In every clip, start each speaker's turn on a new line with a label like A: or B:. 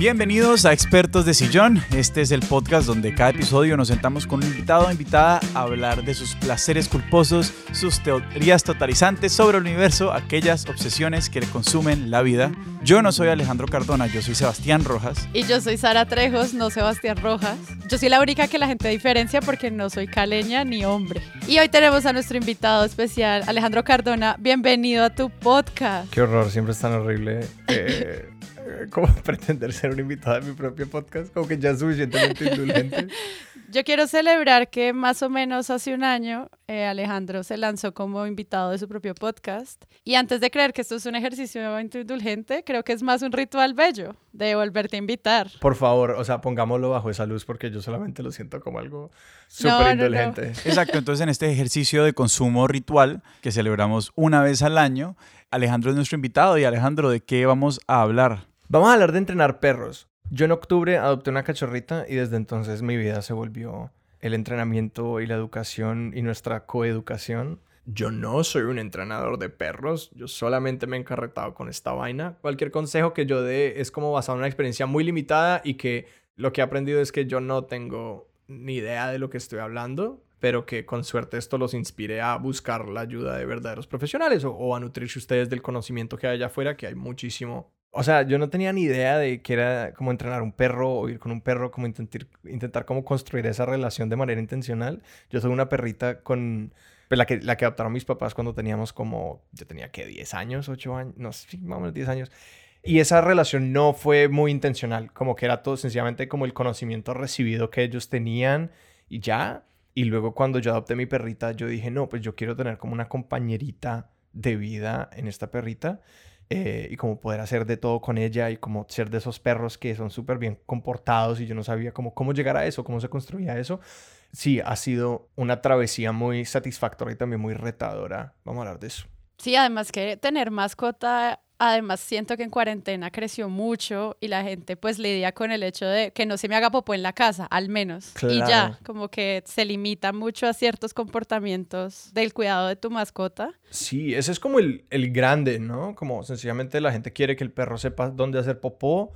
A: Bienvenidos a Expertos de Sillón. Este es el podcast donde cada episodio nos sentamos con un invitado o invitada a hablar de sus placeres culposos, sus teorías totalizantes sobre el universo, aquellas obsesiones que le consumen la vida. Yo no soy Alejandro Cardona, yo soy Sebastián Rojas.
B: Y yo soy Sara Trejos, no Sebastián Rojas. Yo soy la única que la gente diferencia porque no soy caleña ni hombre. Y hoy tenemos a nuestro invitado especial, Alejandro Cardona. Bienvenido a tu podcast.
C: Qué horror, siempre es tan horrible. Eh, como pretender ser un invitado de mi propio podcast, como que ya es suficientemente indulgente.
B: Yo quiero celebrar que más o menos hace un año eh, Alejandro se lanzó como invitado de su propio podcast. Y antes de creer que esto es un ejercicio indulgente, creo que es más un ritual bello de volverte a invitar.
C: Por favor, o sea, pongámoslo bajo esa luz porque yo solamente lo siento como algo súper indulgente.
A: Exacto, entonces en este ejercicio de consumo ritual que celebramos una vez al año, Alejandro es nuestro invitado y Alejandro, ¿de qué vamos a hablar?
C: Vamos a hablar de entrenar perros. Yo en octubre adopté una cachorrita y desde entonces mi vida se volvió el entrenamiento y la educación y nuestra coeducación. Yo no soy un entrenador de perros, yo solamente me he encarretado con esta vaina. Cualquier consejo que yo dé es como basado en una experiencia muy limitada y que lo que he aprendido es que yo no tengo ni idea de lo que estoy hablando, pero que con suerte esto los inspire a buscar la ayuda de verdaderos profesionales o, a nutrirse ustedes del conocimiento que hay allá afuera, que hay muchísimo o sea, yo no tenía ni idea de que era como entrenar un perro o ir con un perro, como intentar, intentar como construir esa relación de manera intencional. Yo soy una perrita con pues, la, que, la que adoptaron mis papás cuando teníamos como, yo tenía que 10 años, 8 años, no sé, más o menos 10 años. Y esa relación no fue muy intencional, como que era todo sencillamente como el conocimiento recibido que ellos tenían y ya. Y luego cuando yo adopté mi perrita, yo dije, no, pues yo quiero tener como una compañerita de vida en esta perrita. Eh, y como poder hacer de todo con ella y como ser de esos perros que son súper bien comportados y yo no sabía cómo, cómo llegar a eso, cómo se construía eso. Sí, ha sido una travesía muy satisfactoria y también muy retadora. Vamos a hablar de eso.
B: Sí, además que tener mascota Además, siento que en cuarentena creció mucho y la gente pues lidia con el hecho de que no se me haga popó en la casa, al menos. Y ya, como que se limita mucho a ciertos comportamientos del cuidado de tu mascota.
C: Sí, ese es como el, el grande, ¿no? Como sencillamente la gente quiere que el perro sepa dónde hacer popó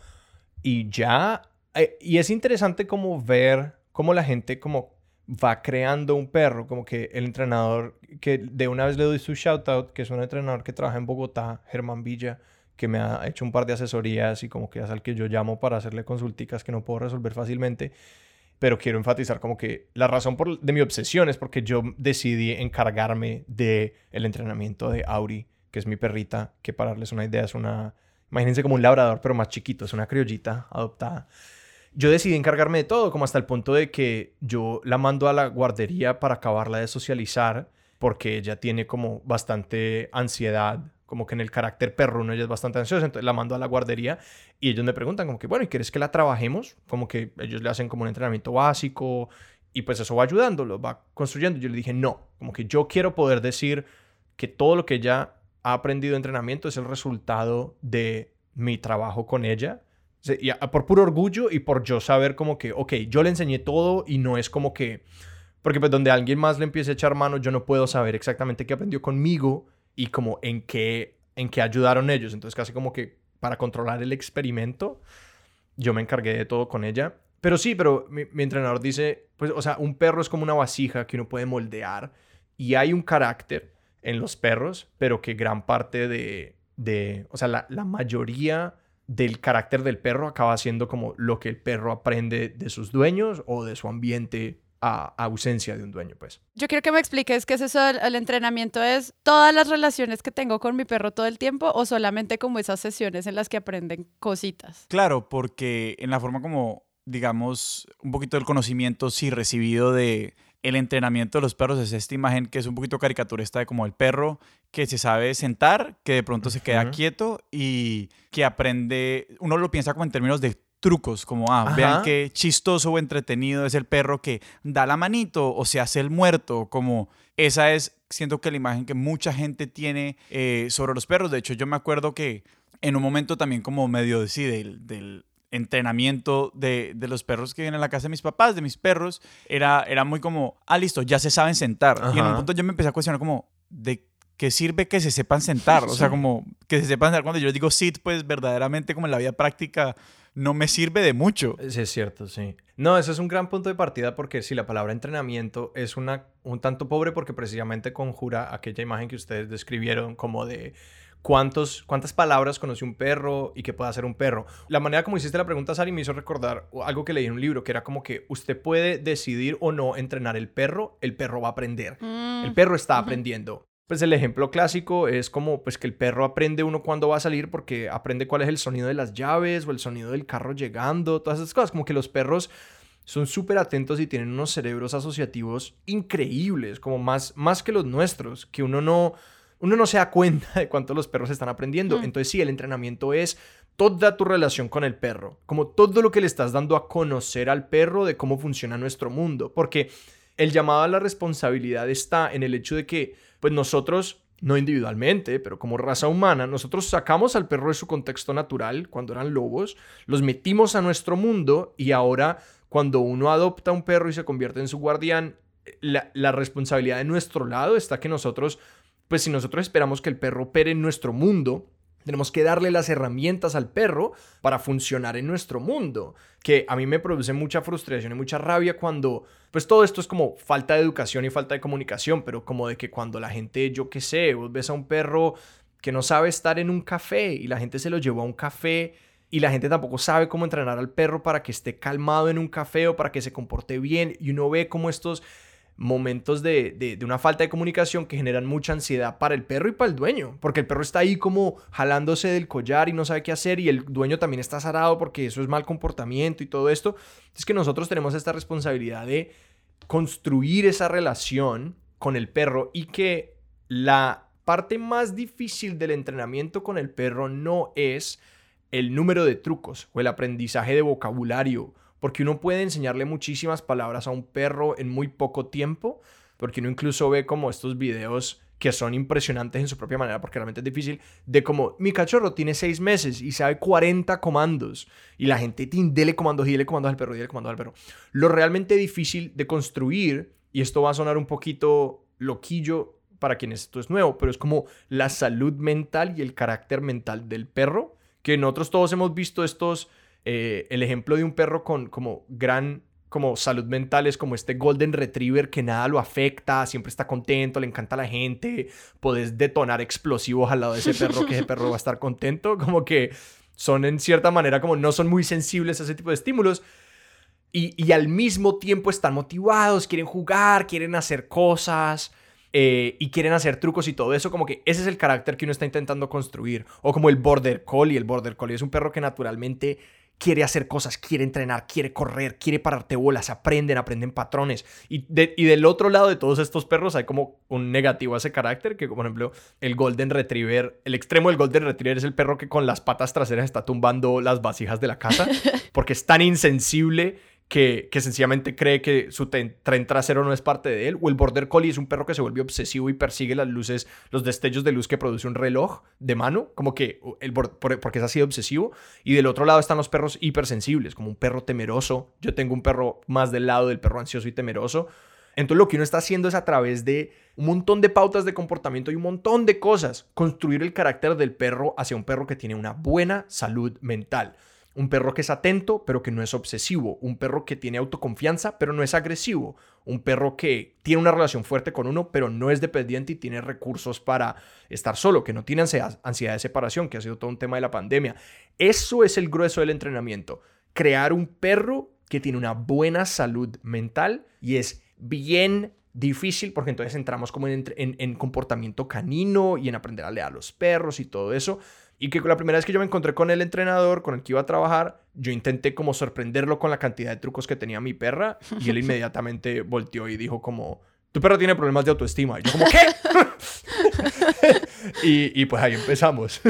C: y ya. Eh, y es interesante como ver cómo la gente como va creando un perro, como que el entrenador, que de una vez le doy su shout out, que es un entrenador que trabaja en Bogotá, Germán Villa, que me ha hecho un par de asesorías y como que es al que yo llamo para hacerle consulticas que no puedo resolver fácilmente. Pero quiero enfatizar como que la razón de mi obsesión es porque yo decidí encargarme de el entrenamiento de Auri, que es mi perrita, que para darles una idea es una, imagínense como un labrador, pero más chiquito, es una criollita adoptada yo decidí encargarme de todo, como hasta el punto de que yo la mando a la guardería para acabarla de socializar, porque ella tiene como bastante ansiedad, como que en el carácter perruno ella es bastante ansiosa, entonces la mando a la guardería y ellos me preguntan como que, bueno, ¿y quieres que la trabajemos? Como que ellos le hacen como un entrenamiento básico y pues eso va ayudándolo, va construyendo. Yo le dije, no, como que yo quiero poder decir que todo lo que ella ha aprendido de entrenamiento es el resultado de mi trabajo con ella por puro orgullo y por yo saber como que, ok, yo le enseñé todo y no es como que, porque pues donde alguien más le empiece a echar mano, yo no puedo saber exactamente qué aprendió conmigo y como en qué, en qué ayudaron ellos. Entonces casi como que para controlar el experimento, yo me encargué de todo con ella. Pero sí, pero mi, mi entrenador dice, pues, o sea, un perro es como una vasija que uno puede moldear y hay un carácter en los perros, pero que gran parte de, de o sea, la, la mayoría del carácter del perro acaba siendo como lo que el perro aprende de sus dueños o de su ambiente a ausencia de un dueño, pues.
B: Yo quiero que me expliques qué es eso el entrenamiento es todas las relaciones que tengo con mi perro todo el tiempo o solamente como esas sesiones en las que aprenden cositas.
A: Claro, porque en la forma como digamos un poquito del conocimiento sí recibido de el entrenamiento de los perros es esta imagen que es un poquito caricaturista de como el perro que se sabe sentar, que de pronto se queda quieto y que aprende, uno lo piensa como en términos de trucos, como, ah, vean qué chistoso o entretenido es el perro que da la manito o se hace el muerto, como esa es, siento que la imagen que mucha gente tiene eh, sobre los perros. De hecho, yo me acuerdo que en un momento también como medio de, del entrenamiento de, de, los perros que vienen a la casa de mis papás, de mis perros, era, era muy como, ah, listo, ya se saben sentar. Y en un punto yo me empecé a cuestionar como, ¿de qué sirve que se sepan sentar? O sea, como que se sepan sentar cuando yo digo sit, pues verdaderamente como en la vida práctica, no me sirve de mucho.
C: Sí, es cierto, sí. No, eso es un gran punto de partida porque si la palabra entrenamiento es una, un tanto pobre porque precisamente conjura aquella imagen que ustedes describieron como de cuántos, cuántas palabras conoce un perro y qué puede hacer un perro. La manera como hiciste la pregunta, Sari, me hizo recordar algo que leí en un libro, que era como que usted puede decidir o no entrenar el perro, el perro va a aprender. El mm, perro está aprendiendo. Pues el ejemplo clásico es como pues que el perro aprende uno cuando va a salir porque aprende cuál es el sonido de las llaves o el sonido del carro llegando, todas esas cosas, como que los perros son súper atentos y tienen unos cerebros asociativos increíbles, como más, más que los nuestros, que uno no, uno no se da cuenta de cuánto los perros están aprendiendo. Mm. Entonces sí, el entrenamiento es toda tu relación con el perro, como todo lo que le estás dando a conocer al perro de cómo funciona nuestro mundo, porque el llamado a la responsabilidad está en el hecho de que, pues nosotros, no individualmente, pero como raza humana, nosotros sacamos al perro de su contexto natural cuando eran lobos, los metimos a nuestro mundo y ahora cuando uno adopta un perro y se convierte en su guardián, la, la responsabilidad de nuestro lado está que nosotros pues si nosotros esperamos que el perro opere en nuestro mundo, tenemos que darle las herramientas al perro para funcionar en nuestro mundo. Que a mí me produce mucha frustración y mucha rabia cuando, pues todo esto es como falta de educación y falta de comunicación, pero como de que cuando la gente, yo qué sé, vos ves a un perro que no sabe estar en un café y la gente se lo llevó a un café y la gente tampoco sabe cómo entrenar al perro para que esté calmado en un café o para que se comporte bien y uno ve como estos momentos de, una falta de comunicación que generan mucha ansiedad para el perro y para el dueño, porque el perro está ahí como jalándose del collar y no sabe qué hacer y el dueño también está zarado porque eso es mal comportamiento y todo esto. Es que nosotros tenemos esta responsabilidad de construir esa relación con el perro y que la parte más difícil del entrenamiento con el perro no es el número de trucos o el aprendizaje de vocabulario porque uno puede enseñarle muchísimas palabras a un perro en muy poco tiempo, porque uno incluso ve como estos videos que son impresionantes en su propia manera, porque realmente es difícil, de como mi cachorro tiene seis meses y sabe 40 comandos, y la gente dele comandos y dele comandos al perro y dele comandos al perro. Lo realmente difícil de construir, y esto va a sonar un poquito loquillo para quienes esto es nuevo, pero es como la salud mental y el carácter mental del perro, que nosotros todos hemos visto estos eh, el ejemplo de un perro con como gran como salud mental es como este golden retriever que nada lo afecta, siempre está contento, le encanta a la gente, puedes detonar explosivos al lado de ese perro que ese perro va a estar contento, como que son en cierta manera como no son muy sensibles a ese tipo de estímulos. Y, y al mismo tiempo están motivados, quieren jugar, quieren hacer cosas. Eh, y quieren hacer trucos y todo eso, como que ese es el carácter que uno está intentando construir. O como el Border Collie. El Border Collie es un perro que naturalmente quiere hacer cosas, quiere entrenar, quiere correr, quiere pararte bolas, aprenden, aprenden patrones. Y, y del otro lado de todos estos perros hay como un negativo a ese carácter, que por ejemplo el Golden Retriever, el extremo del Golden Retriever es el perro que con las patas traseras está tumbando las vasijas de la casa, porque es tan insensible que, sencillamente cree que su tren trasero no es parte de él. O el Border Collie es un perro que se vuelve obsesivo y persigue las luces, los destellos de luz que produce un reloj de mano, como que el, porque es así de obsesivo. Y del otro lado están los perros hipersensibles, como un perro temeroso. Yo tengo un perro más del lado del perro ansioso y temeroso. Entonces lo que uno está haciendo es a través de un montón de pautas de comportamiento y un montón de cosas, construir el carácter del perro hacia un perro que tiene una buena salud mental. Un perro que es atento, pero que no es obsesivo. Un perro que tiene autoconfianza, pero no es agresivo. Un perro que tiene una relación fuerte con uno, pero no es dependiente y tiene recursos para estar solo, que no tiene ansiedad, de separación, que ha sido todo un tema de la pandemia. Eso es el grueso del entrenamiento. Crear un perro que tiene una buena salud mental y es bien difícil porque entonces entramos como en, en comportamiento canino y en aprender a leer a los perros y todo eso. Y que la primera vez que yo me encontré con el entrenador con el que iba a trabajar, yo intenté como sorprenderlo con la cantidad de trucos que tenía mi perra y él inmediatamente volteó y dijo como, tu perro tiene problemas de autoestima. Y yo como, ¿qué? y, pues ahí empezamos.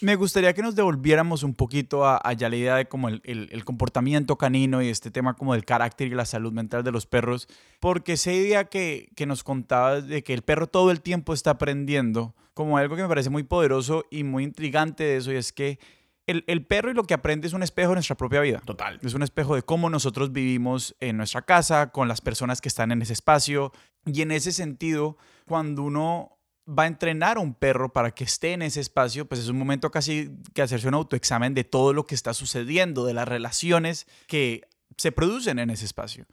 A: Me gustaría que nos devolviéramos un poquito a, ya la idea de como el, el, comportamiento canino y este tema como del carácter y la salud mental de los perros, porque esa idea que, que nos contabas de que el perro todo el tiempo está aprendiendo, como algo que me parece muy poderoso y muy intrigante de eso, y es que el, el, perro y lo que aprende es un espejo de nuestra propia vida.
C: Total.
A: Es un espejo de cómo nosotros vivimos en nuestra casa, con las personas que están en ese espacio. Y en ese sentido, cuando uno va a entrenar a un perro para que esté en ese espacio, pues es un momento casi que hacerse un autoexamen de todo lo que está sucediendo, de las relaciones que se producen en ese espacio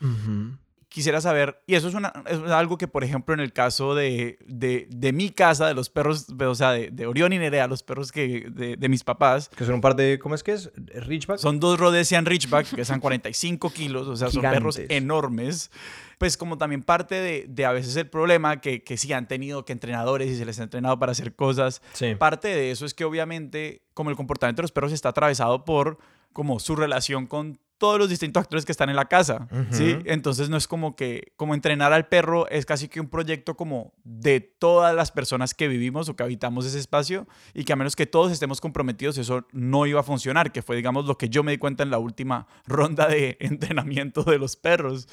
A: quisiera saber, y eso es, una, es algo que, por ejemplo, en el caso de, de, de mi casa, de los perros, o sea, de, de Orión y Nerea, los perros que, de, de, mis papás.
C: Que son un par de, ¿cómo es que es? ¿Richback?
A: Son dos Rhodesian Ridgeback, que pesan 45 kilos, o sea, son perros enormes. Pues como también parte de, de a veces el problema que, que sí han tenido que entrenadores y se les ha entrenado para hacer cosas, sí. parte de eso es que obviamente como el comportamiento de los perros está atravesado por como su relación con todos los distintos actores que están en la casa, ¿sí? Entonces no es como que, como entrenar al perro es casi que un proyecto como de todas las personas que vivimos o que habitamos ese espacio y que a menos que todos estemos comprometidos eso no iba a funcionar, que fue digamos lo que yo me di cuenta en la última ronda de entrenamiento de los perros.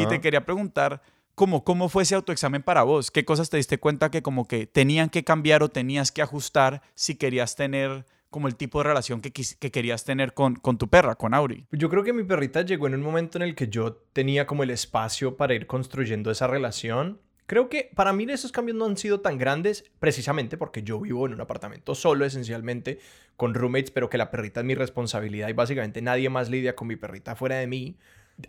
A: Y te quería preguntar, ¿Cómo, ¿Cómo fue ese autoexamen para vos? ¿Qué cosas te diste cuenta que como que tenían que cambiar o tenías que ajustar si querías tener como el tipo de relación que, que querías tener con, con tu perra, con Auri?
C: Yo creo que mi perrita llegó en un momento en el que yo tenía como el espacio para ir construyendo esa relación. Creo que para mí esos cambios no han sido tan grandes precisamente porque yo vivo en un apartamento solo esencialmente con roommates, pero que la perrita es mi responsabilidad y básicamente nadie más lidia con mi perrita fuera de mí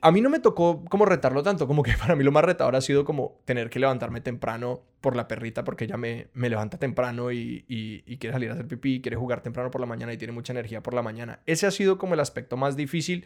C: a mí no me tocó como retarlo tanto, como que para mí lo más retador ha sido como tener que levantarme temprano por la perrita porque ella me, me levanta temprano y, y, quiere salir a hacer pipí, quiere jugar temprano por la mañana y tiene mucha energía por la mañana. Ese ha sido como el aspecto más difícil,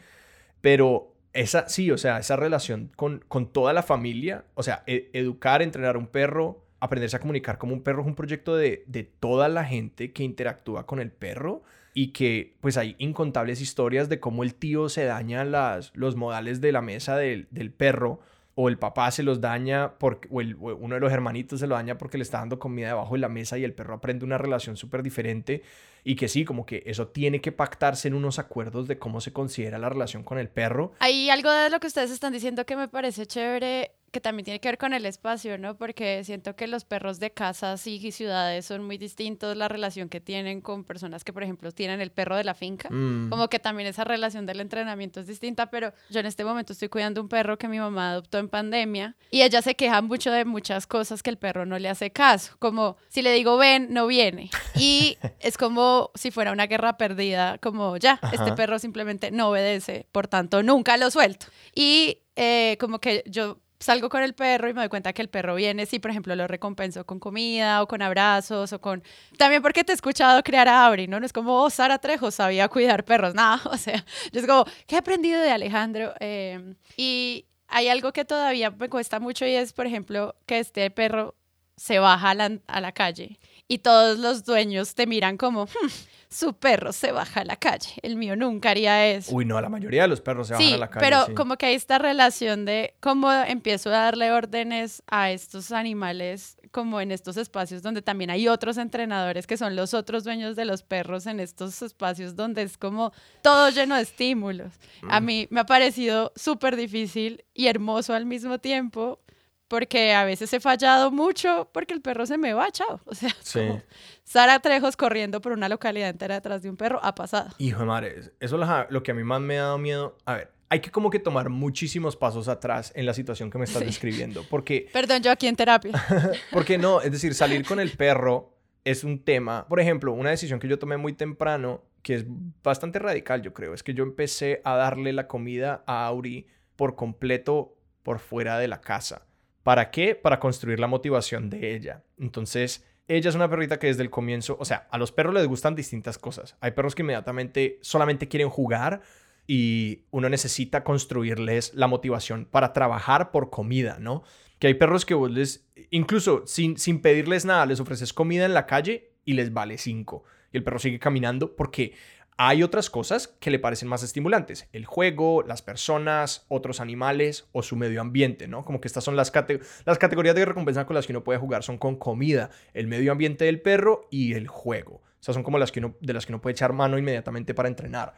C: pero esa sí, o sea, esa relación con, con toda la familia, o sea, e, educar, entrenar a un perro, aprenderse a comunicar como un perro es un proyecto de, de toda la gente que interactúa con el perro y que pues hay incontables historias de cómo el tío se daña las, los modales de la mesa del, del perro o el papá se los daña porque, o, el, uno de los hermanitos se lo daña porque le está dando comida debajo de la mesa y el perro aprende una relación súper diferente y que sí, como que eso tiene que pactarse en unos acuerdos de cómo se considera la relación con el perro.
B: Hay algo de lo que ustedes están diciendo que me parece chévere que también tiene que ver con el espacio, ¿no? Porque siento que los perros de casas y ciudades son muy distintos, la relación que tienen con personas que, por ejemplo, tienen el perro de la finca, mm. como que también esa relación del entrenamiento es distinta, pero yo en este momento estoy cuidando un perro que mi mamá adoptó en pandemia y ella se queja mucho de muchas cosas que el perro no le hace caso, como si le digo ven, no viene. Y es como si fuera una guerra perdida, como ya, este perro simplemente no obedece, por tanto, nunca lo suelto. Y eh, como que yo salgo con el perro y me doy cuenta que el perro viene, si por ejemplo lo recompenso con comida o con abrazos o con... También porque te he escuchado crear a Abri, ¿no? No es como, oh, Sara Trejo sabía cuidar perros, nada, o sea, yo es como, ¿qué he aprendido de Alejandro? Em, y hay algo que todavía me cuesta mucho y es, por ejemplo, que este perro se baja a la, a la calle y todos los dueños te miran como, hmm, su perro se baja a la calle. El mío nunca haría eso.
C: Uy, no, la mayoría de los perros se bajan a la calle.
B: Pero como que hay esta relación de cómo empiezo a darle órdenes a estos animales, como en estos espacios donde también hay otros entrenadores que son los otros dueños de los perros, en estos espacios donde es como todo lleno de estímulos. A mm. mí me ha parecido súper difícil y hermoso al mismo tiempo porque a veces he fallado mucho porque el perro se me va, chao. O sea, Sara Trejos corriendo por una localidad entera detrás de un perro ha pasado.
C: Hijo de madre, eso es lo que a mí más me ha dado miedo. A ver, hay que como que tomar muchísimos pasos atrás en la situación que me estás describiendo, porque...
B: Perdón, yo aquí en terapia.
C: porque no, es decir, salir con el perro es un tema. Por ejemplo, una decisión que yo tomé muy temprano, que es bastante radical, yo creo, es que yo empecé a darle la comida a Auri por completo por fuera de la casa. ¿Para qué? Para construir la motivación de ella. Entonces, ella es una perrita que desde el comienzo, o sea, a los perros les gustan distintas cosas. Hay perros que inmediatamente solamente quieren jugar y uno necesita construirles la motivación para trabajar por comida, ¿no? Que hay perros que vos les, incluso sin, sin pedirles nada, les ofreces comida en la calle y les vale cinco. Y el perro sigue caminando porque hay otras cosas que le parecen más estimulantes, el juego, las personas, otros animales o su medio ambiente, ¿no? Como que estas son las, categorías de recompensa con las que uno puede jugar, son con comida, el medio ambiente del perro y el juego. O son como las que uno, de las que uno puede echar mano inmediatamente para entrenar,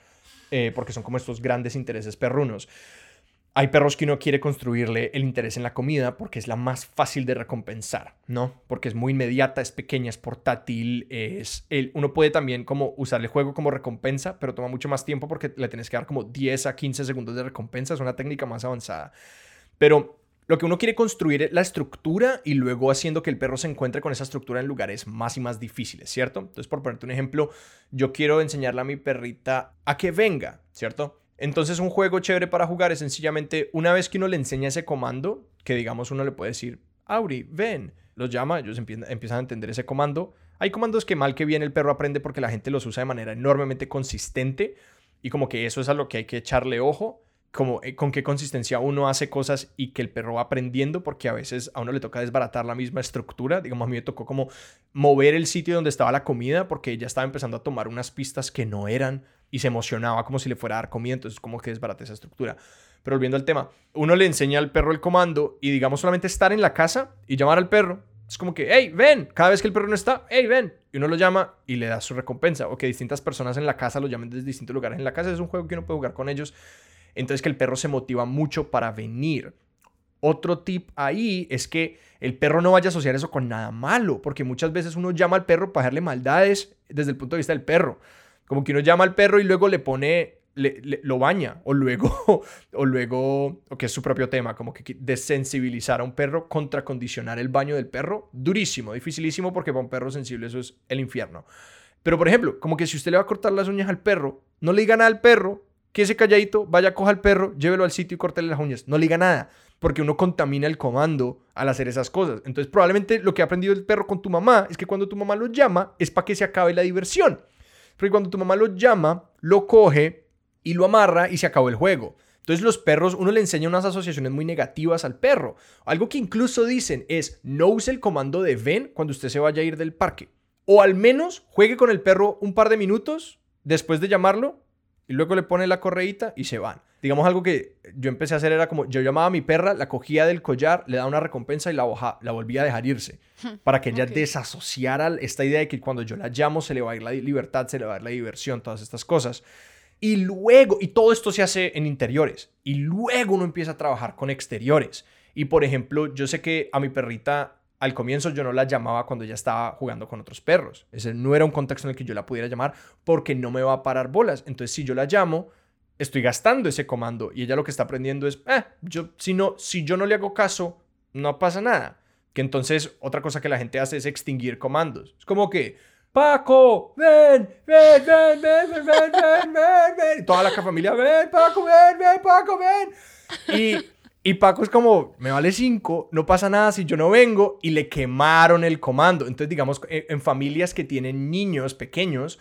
C: eh, porque son como estos grandes intereses perrunos. Hay perros que uno quiere construirle el interés en la comida porque es la más fácil de recompensar, ¿no? Porque es muy inmediata, es pequeña, es portátil, es... El, uno puede también como usar el juego como recompensa, pero toma mucho más tiempo porque le tienes que dar como 10 a 15 segundos de recompensa, es una técnica más avanzada. Pero lo que uno quiere construir es la estructura y luego haciendo que el perro se encuentre con esa estructura en lugares más y más difíciles, ¿cierto? Entonces, por ponerte un ejemplo, yo quiero enseñarle a mi perrita a que venga, ¿cierto? Entonces, un juego chévere para jugar es sencillamente una vez que uno le enseña ese comando, que digamos uno le puede decir, Auri, ven, los llama, ellos empiezan a entender ese comando. Hay comandos que mal que bien el perro aprende porque la gente los usa de manera enormemente consistente y como que eso es a lo que hay que echarle ojo como eh, con qué consistencia uno hace cosas y que el perro va aprendiendo, porque a veces a uno le toca desbaratar la misma estructura. Digamos, a mí me tocó como mover el sitio donde estaba la comida, porque ella estaba empezando a tomar unas pistas que no eran y se emocionaba como si le fuera a dar comida, entonces como que desbarate esa estructura. Pero volviendo al tema, uno le enseña al perro el comando y digamos solamente estar en la casa y llamar al perro. Es como que, hey, ven, cada vez que el perro no está, hey, ven. Y uno lo llama y le da su recompensa. O que distintas personas en la casa lo llamen desde distintos lugares. En la casa es un juego que uno puede jugar con ellos entonces que el perro se motiva mucho para venir. Otro tip ahí es que el perro no vaya a asociar eso con nada malo, porque muchas veces uno llama al perro para hacerle maldades desde el punto de vista del perro. Como que uno llama al perro y luego le pone, lo baña, o luego, o luego, o que es su propio tema, como que desensibilizar a un perro, contracondicionar el baño del perro, durísimo, dificilísimo, porque para un perro sensible eso es el infierno. Pero por ejemplo, como que si usted le va a cortar las uñas al perro, no le diga nada al perro, que ese calladito vaya, coja al perro, llévelo al sitio y córtele las uñas. No le diga nada, porque uno contamina el comando al hacer esas cosas. Entonces, probablemente lo que ha aprendido el perro con tu mamá es que cuando tu mamá lo llama es para que se acabe la diversión. Porque cuando tu mamá lo llama, lo coge y lo amarra y se acabó el juego. Entonces los perros, uno le enseña unas asociaciones muy negativas al perro. Algo que incluso dicen es no use el comando de ven cuando usted se vaya a ir del parque. O al menos juegue con el perro un par de minutos después de llamarlo y luego le pone la correíta y se van. Digamos algo que yo empecé a hacer era como, yo llamaba a mi perra, la cogía del collar, le daba una recompensa y la, la volvía a dejar irse. Para que ella desasociara esta idea de que cuando yo la llamo se le va a ir la libertad, se le va a ir la diversión, todas estas cosas. Y luego, y todo esto se hace en interiores. Y luego uno empieza a trabajar con exteriores. Y por ejemplo, yo sé que a mi perrita al comienzo yo no la llamaba cuando ella estaba jugando con otros perros. Ese no era un contexto en el que yo la pudiera llamar porque no me va a parar bolas. Entonces, si yo la llamo, estoy gastando ese comando y ella lo que está aprendiendo es, eh, yo, si, no, si yo no le hago caso, no pasa nada. Que entonces otra cosa que la gente hace es extinguir comandos. Es como que, Paco, ven, ven, ven, ven, ven, ven, ven, ven, ven. Toda la familia, ven, Paco, ven, ven, Paco, ven. Y y Paco es como, me vale 5, no pasa nada si yo no vengo y le quemaron el comando. Entonces, digamos, en familias que tienen niños pequeños,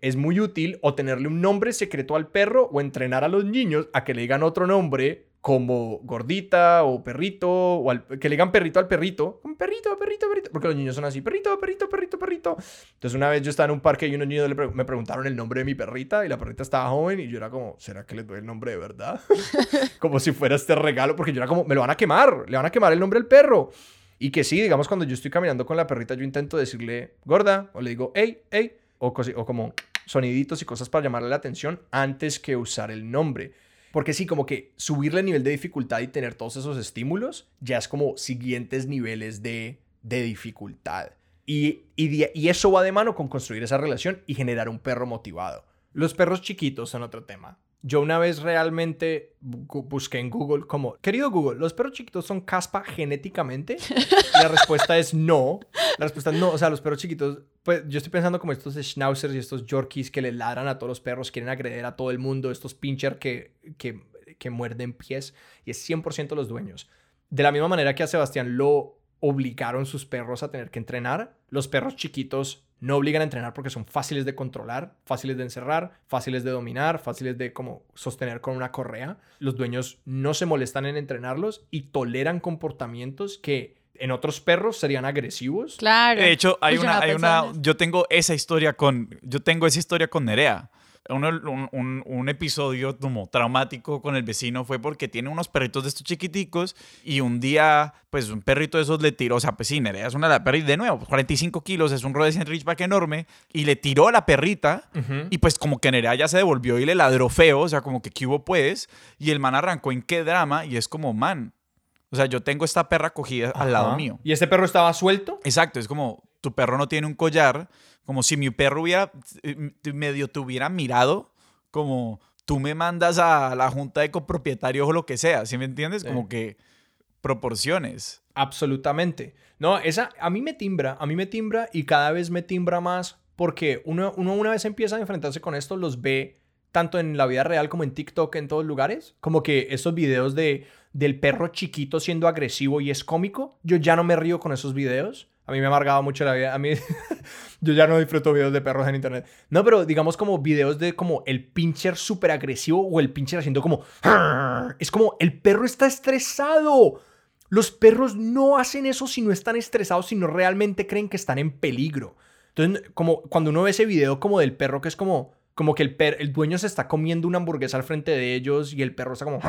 C: es muy útil o tenerle un nombre secreto al perro o entrenar a los niños a que le digan otro nombre como gordita o perrito, o que le digan perrito al perrito, un perrito, perrito, perrito, porque los niños son así, perrito, perrito, perrito, perrito. Entonces una vez yo estaba en un parque y unos niños me preguntaron el nombre de mi perrita y la perrita estaba joven y yo era como, ¿será que le doy el nombre de verdad? como si fuera este regalo, porque yo era como, me lo van a quemar, le van a quemar el nombre al perro. Y que sí, digamos, cuando yo estoy caminando con la perrita, yo intento decirle gorda o le digo, hey, hey, o, o como soniditos y cosas para llamarle la atención antes que usar el nombre. Porque sí, como que subirle el nivel de dificultad y tener todos esos estímulos ya es como siguientes niveles de, de dificultad. Y, y, y, eso va de mano con construir esa relación y generar un perro motivado. Los perros chiquitos son otro tema. Yo una vez realmente busqué en Google como, querido Google, ¿los perros chiquitos son caspa genéticamente? la respuesta es no. La respuesta es no. O sea, los perros chiquitos, pues yo estoy pensando como estos schnauzers y estos yorkies que le ladran a todos los perros, quieren agreder a todo el mundo, estos pincher que, que, que muerden pies y es 100% los dueños. De la misma manera que a Sebastián lo obligaron sus perros a tener que entrenar, los perros chiquitos no obligan a entrenar porque son fáciles de controlar, fáciles de encerrar, fáciles de dominar, fáciles de como sostener con una correa. Los dueños no se molestan en entrenarlos y toleran comportamientos que en otros perros serían agresivos.
B: Claro.
A: De hecho, hay una, hay una, yo tengo esa historia con, yo tengo esa historia con Nerea un, un, episodio como traumático con el vecino fue porque tiene unos perritos de estos chiquiticos y un día, pues un perrito de esos le tiró, o sea, pues sí, es una la perrita, de nuevo, 45 kilos, es un Rhodesian Ridgeback enorme, y le tiró a la perrita y pues como que Nerea ya se devolvió y le ladró feo, o sea, como que ¿qué hubo pues? Y el man arrancó en qué drama y es como, man, o sea, yo tengo esta perra cogida al lado mío.
C: ¿Y ese perro estaba suelto?
A: Exacto, es como, tu perro no tiene un collar, como si mi perro hubiera eh, medio te hubiera mirado, como tú me mandas a la junta de copropietarios o lo que sea, ¿sí me entiendes? Como que proporciones.
C: Absolutamente. No, esa a mí me timbra, a mí me timbra y cada vez me timbra más porque uno, uno una vez empieza a enfrentarse con esto, los ve tanto en la vida real como en TikTok, en todos lugares, como que esos videos de, del perro chiquito siendo agresivo y es cómico, yo ya no me río con esos videos. A mí me ha amargado mucho la vida. A mí, yo ya no disfruto videos de perros en internet. No, pero digamos como videos de como el pincher súper agresivo o el pincher haciendo como... Es como, el perro está estresado. Los perros no hacen eso si no están estresados, sino realmente creen que están en peligro. Entonces, como cuando uno ve ese video como del perro que es como como que el, el dueño se está comiendo una hamburguesa al frente de ellos y el perro está como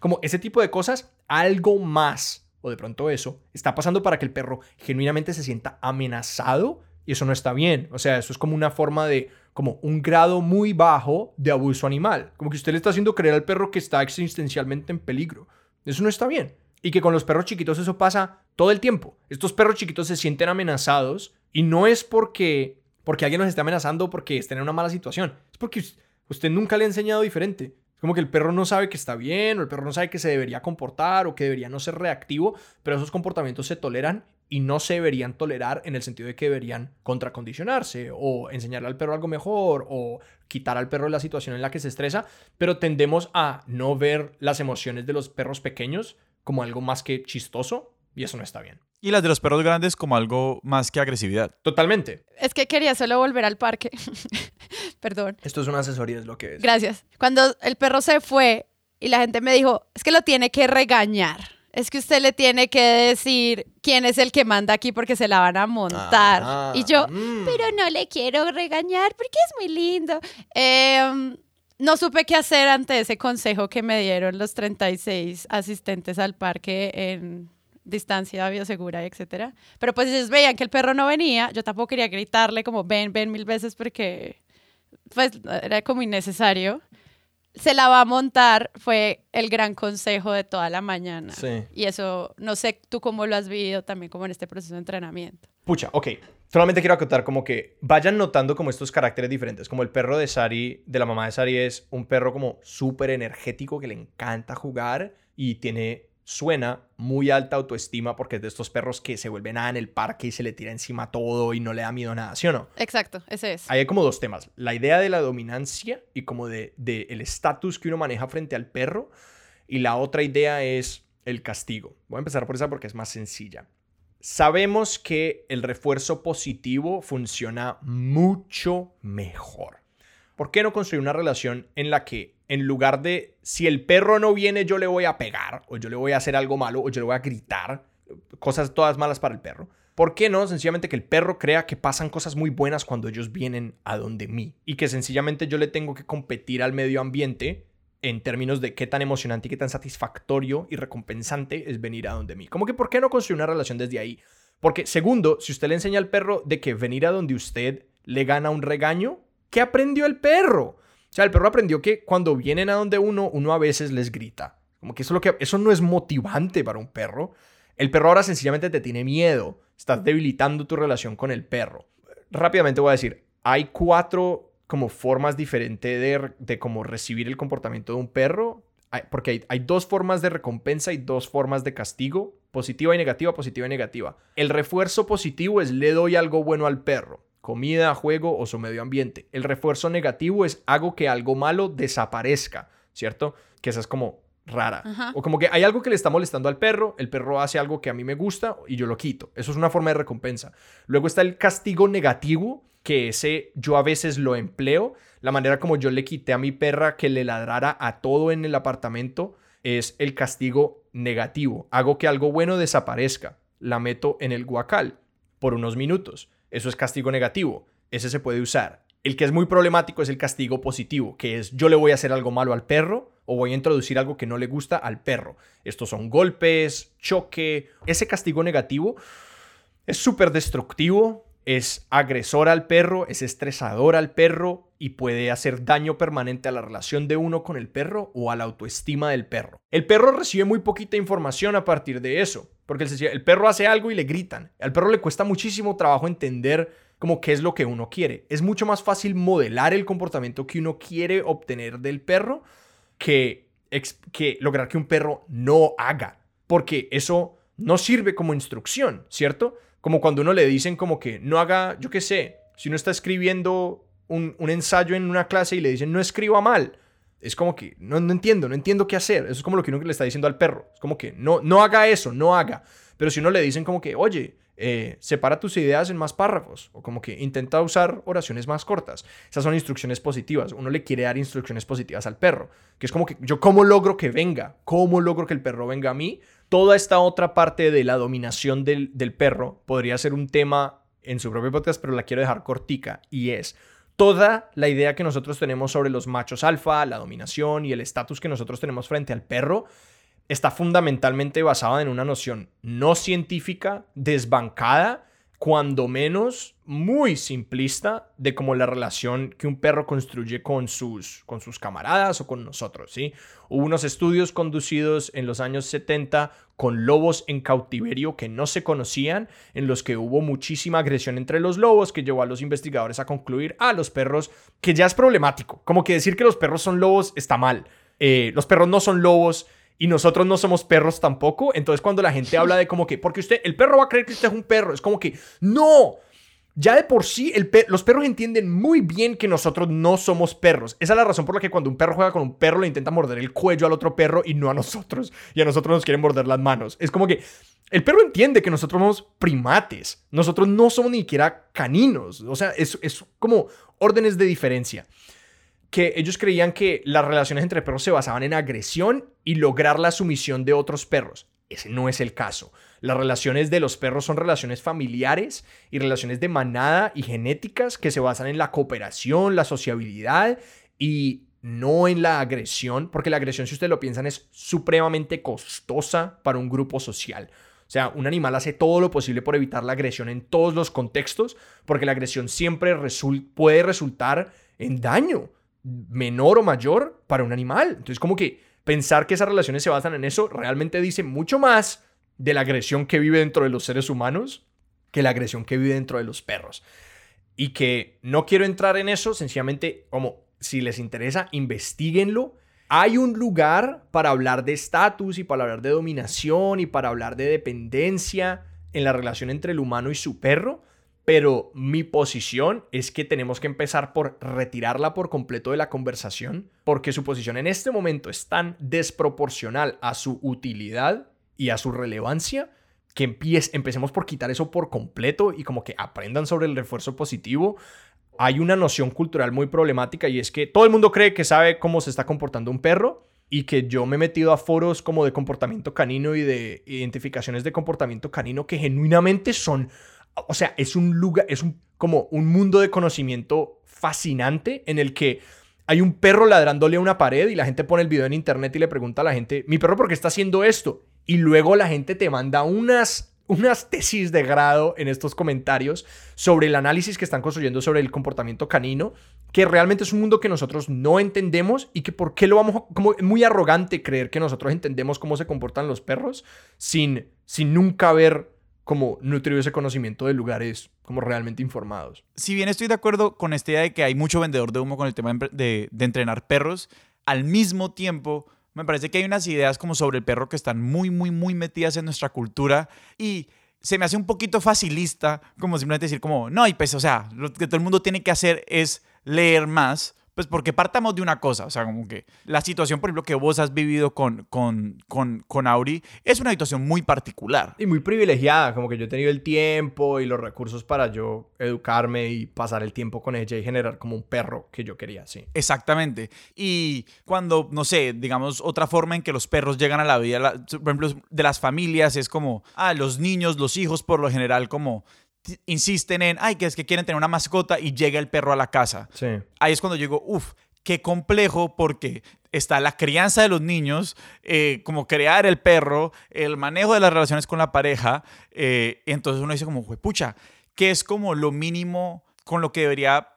C: como ese tipo de cosas, algo más o de pronto eso está pasando para que el perro genuinamente se sienta amenazado y eso no está bien. O sea, eso es como una forma de como un grado muy bajo de abuso animal, como que usted le está haciendo creer al perro que está existencialmente en peligro. Eso no está bien. Y que con los perros chiquitos eso pasa todo el tiempo. Estos perros chiquitos se sienten amenazados y no es porque, porque alguien los esté amenazando porque estén en una mala situación. Es porque usted nunca le ha enseñado diferente. Es como que el perro no sabe que está bien o el perro no sabe que se debería comportar o que debería no ser reactivo, pero esos comportamientos se toleran y no se deberían tolerar en el sentido de que deberían contracondicionarse o enseñarle al perro algo mejor o quitar al perro la situación en la que se estresa, pero tendemos a no ver las emociones de los perros pequeños como algo más que chistoso y eso no está bien.
A: Y las de los perros grandes como algo más que agresividad.
C: Totalmente.
B: Es que quería solo volver al parque. Perdón.
C: Esto es una asesoría, es lo que es.
B: Gracias. Cuando el perro se fue y la gente me dijo, es que lo tiene que regañar. Es que usted le tiene que decir quién es el que manda aquí porque se la van a montar. y yo, mm. pero no le quiero regañar porque es muy lindo. Eh, no supe qué hacer ante ese consejo que me dieron los 36 asistentes al parque en distancia biosegura, etcétera. Pero pues ellos veían que el perro no venía, yo tampoco quería gritarle como ven, ven mil veces porque pues era como innecesario. Se la va a montar fue el gran consejo de toda la mañana.
C: Sí.
B: Y eso, no sé tú cómo lo has vivido también como en este proceso de entrenamiento.
C: Pucha, ok. Solamente quiero acotar como que vayan notando como estos caracteres diferentes. Como el perro de Sari, de la mamá de Sari, es un perro como súper energético que le encanta jugar y tiene, suena muy alta autoestima porque es de estos perros que se vuelven nada en el parque y se le tira encima todo y no le da miedo nada, ¿sí o no?
B: Exacto, ese es.
C: hay como dos temas. La idea de la dominancia y como de, de el estatus que uno maneja frente al perro. Y la otra idea es el castigo. Voy a empezar por esa porque es más sencilla. Sabemos que el refuerzo positivo funciona mucho mejor. ¿Por qué no construir una relación en la que en lugar de si el perro no viene yo le voy a pegar o yo le voy a hacer algo malo o yo le voy a gritar, cosas todas malas para el perro? ¿Por qué no sencillamente que el perro crea que pasan cosas muy buenas cuando ellos vienen a donde mí? Y que sencillamente yo le tengo que competir al medio ambiente en términos de qué tan emocionante y qué tan satisfactorio y recompensante es venir a donde mí. Como que, ¿por qué no construir una relación desde ahí? Porque, segundo, si usted le enseña al perro de que venir a donde usted le gana un regaño, ¿qué aprendió el perro? O sea, el perro aprendió que cuando vienen a donde uno, uno a veces les grita. Como que eso, lo que, eso no es motivante para un perro. El perro ahora sencillamente te tiene miedo. Estás debilitando tu relación con el perro. Rápidamente voy a decir, hay cuatro como formas diferentes de, de como recibir el comportamiento de un perro, porque hay, dos formas de recompensa y dos formas de castigo, positiva y negativa, positiva y negativa. El refuerzo positivo es le doy algo bueno al perro, comida, juego o su medio ambiente. El refuerzo negativo es hago que algo malo desaparezca, ¿cierto? Que esa es como rara. O como que hay algo que le está molestando al perro, el perro hace algo que a mí me gusta y yo lo quito. Eso es una forma de recompensa. Luego está el castigo negativo, que ese yo a veces lo empleo. La manera como yo le quité a mi perra que le ladrara a todo en el apartamento es el castigo negativo. Hago que algo bueno desaparezca. La meto en el guacal por unos minutos. Eso es castigo negativo. Ese se puede usar. El que es muy problemático es el castigo positivo, que es yo le voy a hacer algo malo al perro o voy a introducir algo que no le gusta al perro. Estos son golpes, choque. Ese castigo negativo es súper destructivo, es agresor al perro, es estresador al perro y puede hacer daño permanente a la relación de uno con el perro o a la autoestima del perro. El perro recibe muy poquita información a partir de eso, porque el perro hace algo y le gritan. Al perro le cuesta muchísimo trabajo entender como qué es lo que uno quiere. Es mucho más fácil modelar el comportamiento que uno quiere obtener del perro que, lograr que un perro no haga porque eso no sirve como instrucción, ¿cierto? Como cuando uno le dicen como que no haga, yo qué sé, si uno está escribiendo un, ensayo en una clase y le dicen no escriba mal, es como que no, entiendo, no entiendo qué hacer. Eso es como lo que uno le está diciendo al perro. Es como que no, no haga eso, no haga. Pero si uno le dicen como que, oye, eh, separa tus ideas en más párrafos o como que intenta usar oraciones más cortas. Esas son instrucciones positivas. Uno le quiere dar instrucciones positivas al perro, que es como que yo cómo logro que venga, cómo logro que el perro venga a mí. Toda esta otra parte de la dominación del, del perro podría ser un tema en su propio podcast, pero la quiero dejar cortica y es toda la idea que nosotros tenemos sobre los machos alfa, la dominación y el estatus que nosotros tenemos frente al perro está fundamentalmente basada en una noción no científica, desbancada, cuando menos muy simplista de cómo la relación que un perro construye con sus, con sus camaradas o con nosotros, ¿sí? Hubo unos estudios conducidos en los años 70 con lobos en cautiverio que no se conocían, en los que hubo muchísima agresión entre los lobos, que llevó a los investigadores a concluir, a los perros, que ya es problemático, como que decir que los perros son lobos está mal. Eh, los perros no son lobos, y nosotros no somos perros tampoco. Entonces cuando la gente habla de como que, porque usted, el perro va a creer que usted es un perro, es como que, no. Ya de por sí, los perros entienden muy bien que nosotros no somos perros. Esa es la razón por la que cuando un perro juega con un perro le intenta morder el cuello al otro perro y no a nosotros. Y a nosotros nos quieren morder las manos. Es como que el perro entiende que nosotros somos primates. Nosotros no somos ni siquiera caninos. O sea, es, es como órdenes de diferencia que ellos creían que las relaciones entre perros se basaban en agresión y lograr la sumisión de otros perros. Ese no es el caso. Las relaciones de los perros son relaciones familiares y relaciones de manada y genéticas que se basan en la cooperación, la sociabilidad y no en la agresión, porque la agresión, si ustedes lo piensan, es supremamente costosa para un grupo social. O sea, un animal hace todo lo posible por evitar la agresión en todos los contextos, porque la agresión siempre puede resultar en daño menor o mayor para un animal. Entonces, como que pensar que esas relaciones se basan en eso realmente dice mucho más de la agresión que vive dentro de los seres humanos que la agresión que vive dentro de los perros. Y que no quiero entrar en eso, sencillamente como si les interesa, investiguenlo. Hay un lugar para hablar de estatus y para hablar de dominación y para hablar de dependencia en la relación entre el humano y su perro, pero mi posición es que tenemos que empezar por retirarla por completo de la conversación, porque su posición en este momento es tan desproporcional a su utilidad y a su relevancia que empecemos por quitar eso por completo y como que aprendan sobre el refuerzo positivo. Hay una noción cultural muy problemática y es que todo el mundo cree que sabe cómo se está comportando un perro y que yo me he metido a foros como de comportamiento canino y de identificaciones de comportamiento canino que genuinamente son o sea, es un lugar, es un, como un mundo de conocimiento fascinante en el que hay un perro ladrándole a una pared y la gente pone el video en internet y le pregunta a la gente, mi perro, ¿por qué está haciendo esto? Y luego la gente te manda unas unas tesis de grado en estos comentarios sobre el análisis que están construyendo sobre el comportamiento canino, que realmente es un mundo que nosotros no entendemos y que por qué lo vamos, como es muy arrogante creer que nosotros entendemos cómo se comportan los perros sin, sin nunca haber como nutrido ese conocimiento de lugares como realmente informados.
A: Si bien estoy de acuerdo con esta idea de que hay mucho vendedor de humo con el tema de, de entrenar perros, al mismo tiempo me parece que hay unas ideas como sobre el perro que están muy, muy, muy metidas en nuestra cultura y se me hace un poquito facilista como simplemente decir como, no, y pues, o sea, lo que todo el mundo tiene que hacer es leer más pues porque partamos de una cosa, o sea, como que la situación, por ejemplo, que vos has vivido con, con, con, con Auri es una situación muy particular.
C: Y muy privilegiada, como que yo he tenido el tiempo y los recursos para yo educarme y pasar el tiempo con ella y generar como un perro que yo quería, sí.
A: Exactamente. Y cuando, no sé, digamos, otra forma en que los perros llegan a la vida, por ejemplo, de las familias es como, ah, los niños, los hijos, por lo general, como insisten en, ay, que es que quieren tener una mascota y llega el perro a la casa.
C: Sí.
A: Ahí es cuando llego, uff, qué complejo porque está la crianza de los niños, eh, como crear el perro, el manejo de las relaciones con la pareja. Eh, entonces uno dice como, pucha, ¿qué es como lo mínimo con lo que debería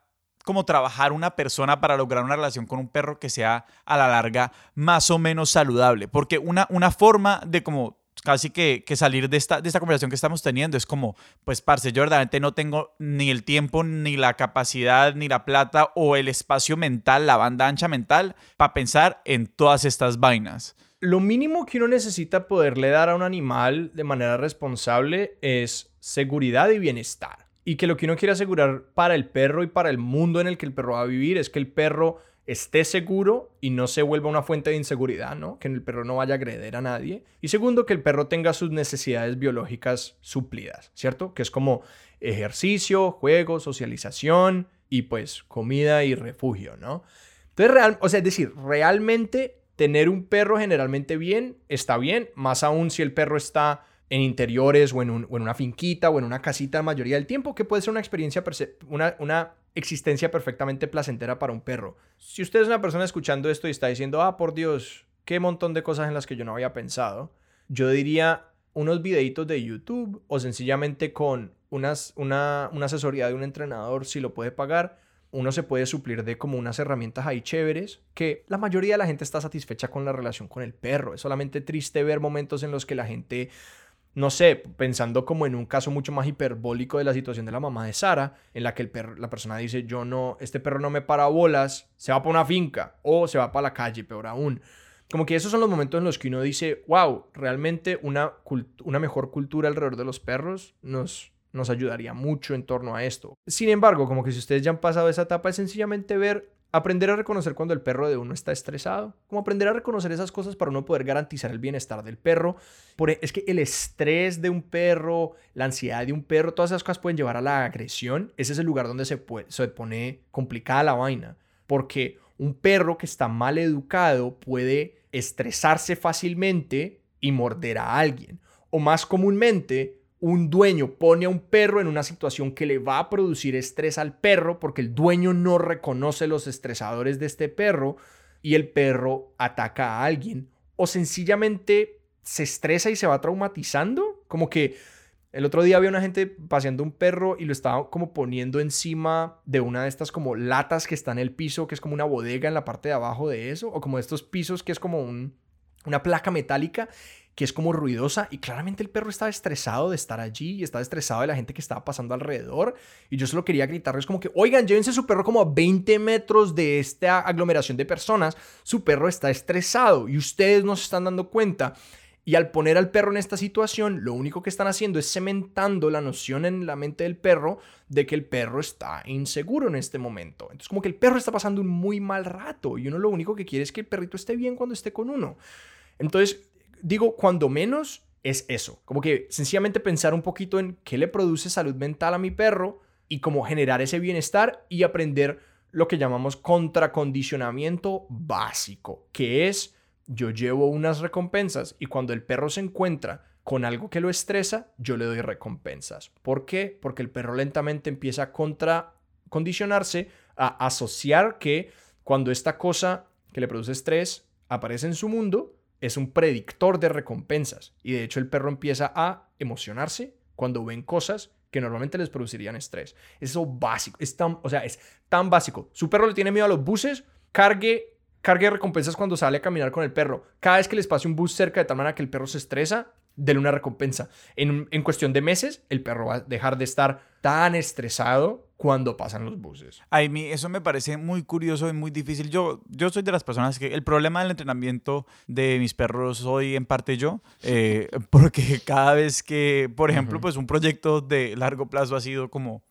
A: como trabajar una persona para lograr una relación con un perro que sea a la larga más o menos saludable? Porque una, una forma de como casi que, que, salir de esta, de esta conversación que estamos teniendo. Es como, pues, parce, yo verdaderamente no tengo ni el tiempo, ni la capacidad, ni la plata o el espacio mental, la banda ancha mental, para pensar en todas estas vainas.
C: lo mínimo que uno necesita poderle dar a un animal de manera responsable es seguridad y bienestar. Y que lo que uno quiere asegurar para el perro y para el mundo en el que el perro va a vivir es que el perro esté seguro y no se vuelva una fuente de inseguridad, ¿no? Que el perro no vaya a agreder a nadie. Y segundo, que el perro tenga sus necesidades biológicas suplidas, ¿cierto? Que es como ejercicio, juego, socialización y pues comida y refugio, ¿no? Entonces, real, o sea, es decir, realmente tener un perro generalmente bien está bien, más aún si el perro está en interiores o en, una finquita o en una casita la mayoría del tiempo, que puede ser una experiencia, una, una existencia perfectamente placentera para un perro. Si usted es una persona escuchando esto y está diciendo, ah, por Dios, qué montón de cosas en las que yo no había pensado, yo diría unos videitos de YouTube o sencillamente con una, una asesoría de un entrenador, si lo puede pagar, uno se puede suplir de como unas herramientas ahí chéveres que la mayoría de la gente está satisfecha con la relación con el perro. Es solamente triste ver momentos en los que la gente no sé, pensando como en un caso mucho más hiperbólico de la situación de la mamá de Sara, en la que el perro, la persona dice, yo no, este perro no me para bolas, se va para una finca o se va para la calle, peor aún. Como que esos son los momentos en los que uno dice, wow, realmente una, una mejor cultura alrededor de los perros nos, nos ayudaría mucho en torno a esto. Sin embargo, como que si ustedes ya han pasado esa etapa, es sencillamente ver Aprender a reconocer cuando el perro de uno está estresado, como aprender a reconocer esas cosas para uno poder garantizar el bienestar del perro. E, es que el estrés de un perro, la ansiedad de un perro, todas esas cosas pueden llevar a la agresión. Ese es el lugar donde se, se pone complicada la vaina. Porque un perro que está mal educado puede estresarse fácilmente y morder a alguien. O más comúnmente, un dueño pone a un perro en una situación que le va a producir estrés al perro porque el dueño no reconoce los estresadores de este perro y el perro ataca a alguien o sencillamente se estresa y se va traumatizando, como que el otro día había una gente paseando un perro y lo estaba como poniendo encima de una de estas como latas que está en el piso, que es como una bodega en la parte de abajo de eso, o como estos pisos que es como un, una placa metálica que es como ruidosa y claramente el perro estaba estresado de estar allí y estaba estresado de la gente que estaba pasando alrededor y yo solo quería gritarles como que, oigan, llévense su perro como a 20 metros de esta aglomeración de personas, su perro está estresado y ustedes no se están dando cuenta. Y al poner al perro en esta situación, lo único que están haciendo es cementando la noción en la mente del perro de que el perro está inseguro en este momento. Entonces como que el perro está pasando un muy mal rato y uno lo único que quiere es que el perrito esté bien cuando esté con uno. Entonces, digo, cuando menos es eso. Como que sencillamente pensar un poquito en qué le produce salud mental a mi perro y cómo generar ese bienestar y aprender lo que llamamos contracondicionamiento básico, que es yo llevo unas recompensas y cuando el perro se encuentra con algo que lo estresa, yo le doy recompensas. ¿Por qué? Porque el perro lentamente empieza a contracondicionarse, a asociar que cuando esta cosa que le produce estrés aparece en su mundo, es un predictor de recompensas y de hecho el perro empieza a emocionarse cuando ven cosas que normalmente les producirían estrés. Eso básico, es tan, o sea, es tan básico. Su perro le tiene miedo a los buses, cargue, cargue recompensas cuando sale a caminar con el perro. Cada vez que les pase un bus cerca de tal manera que el perro se estresa, denle una recompensa. En, en cuestión de meses, el perro va a dejar de estar tan estresado cuando pasan los buses.
A: A mí eso me parece muy curioso y muy difícil. Yo, yo soy de las personas que el problema del entrenamiento de mis perros soy en parte yo, eh, porque cada vez que, por ejemplo, pues un proyecto de largo plazo ha sido como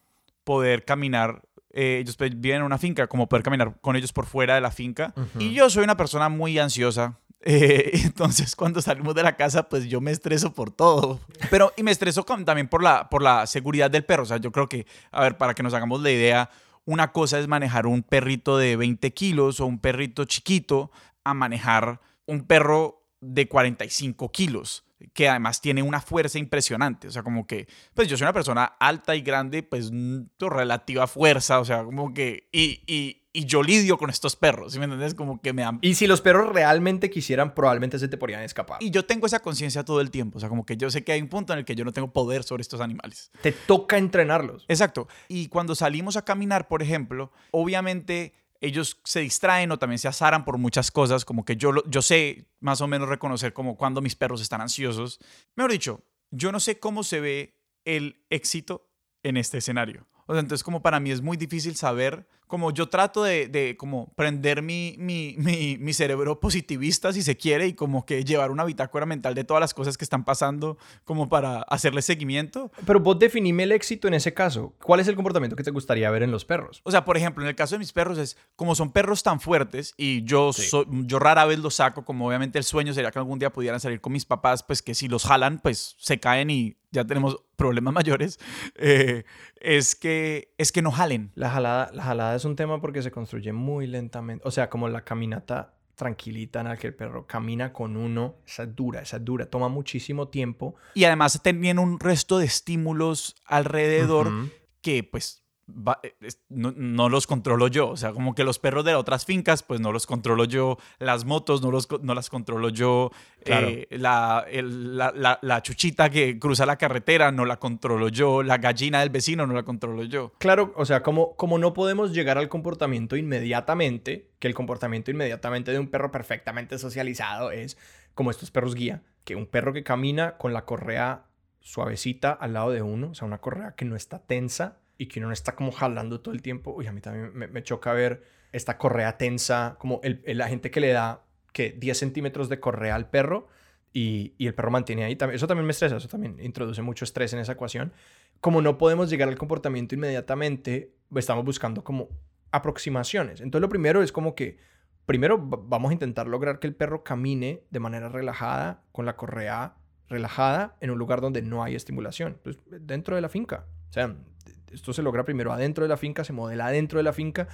A: poder caminar eh, ellos pues, viven en una finca, como poder caminar con ellos por fuera de la finca. Y yo soy una persona muy ansiosa eh, entonces, cuando salimos de la casa, pues yo me estreso por todo. Pero, y me estreso también por la, por la seguridad del perro. O sea, yo creo que, a ver, para que nos hagamos la idea, una cosa es manejar un perrito de 20 kilos o un perrito chiquito a manejar un perro de 45 kilos que además tiene una fuerza impresionante. O sea, como que, pues yo soy una persona alta y grande, pues relativa fuerza, o sea, como que, y, y, y yo lidio con estos perros, ¿sí me entiendes? Como que me han...
C: Y si los perros realmente quisieran, probablemente se te podrían escapar.
A: Y yo tengo esa conciencia todo el tiempo, o sea, como que yo sé que hay un punto en el que yo no tengo poder sobre estos animales.
C: Te toca entrenarlos.
A: Exacto. Y cuando salimos a caminar, por ejemplo, obviamente ellos se distraen o también se azaran por muchas cosas, como que yo, yo sé más o menos reconocer como cuando mis perros están ansiosos. Mejor dicho, yo no sé cómo se ve el éxito en este escenario. O sea, entonces como para mí es muy difícil saber como yo trato de, de como prender mi, mi, mi, mi, cerebro positivista, si se quiere, y como que llevar una bitácora mental de todas las cosas que están pasando, como para hacerle seguimiento.
C: Pero vos definime el éxito en ese caso. ¿Cuál es el comportamiento que te gustaría ver en los perros?
A: O sea, por ejemplo, en el caso de mis perros es, como son perros tan fuertes y yo, yo rara vez los saco, como obviamente el sueño sería que algún día pudieran salir con mis papás, pues que si los jalan, pues se caen y ya tenemos problemas mayores, eh, es, que, es que no jalen.
C: La jalada, la jalada es un tema porque se construye muy lentamente. O sea, como la caminata tranquilita en la que el perro camina con uno, esa es dura, esa es dura, toma muchísimo tiempo.
A: Y además tienen un resto de estímulos alrededor que pues eh, no, los controlo yo. O sea, como que los perros de otras fincas, pues no los controlo yo. Las motos no, los, no las controlo yo. Eh, la, la, la, chuchita que cruza la carretera no la controlo yo. La gallina del vecino no la controlo yo.
C: Claro, o sea, como, como no podemos llegar al comportamiento inmediatamente, que el comportamiento inmediatamente de un perro perfectamente socializado es como estos perros guía, que un perro que camina con la correa suavecita al lado de uno, o sea, una correa que no está tensa y que uno no está como jalando todo el tiempo. Uy, a mí también me, choca ver esta correa tensa, como el, la gente que le da que 10 centímetros de correa al perro y, y, el perro mantiene ahí. Eso también me estresa, eso también introduce mucho estrés en esa ecuación. Como no podemos llegar al comportamiento inmediatamente, estamos buscando como aproximaciones. Entonces lo primero es como que, primero vamos a intentar lograr que el perro camine de manera relajada, con la correa relajada, en un lugar donde no hay estimulación, pues dentro de la finca. O sea, esto se logra primero adentro de la finca, se modela adentro de la finca.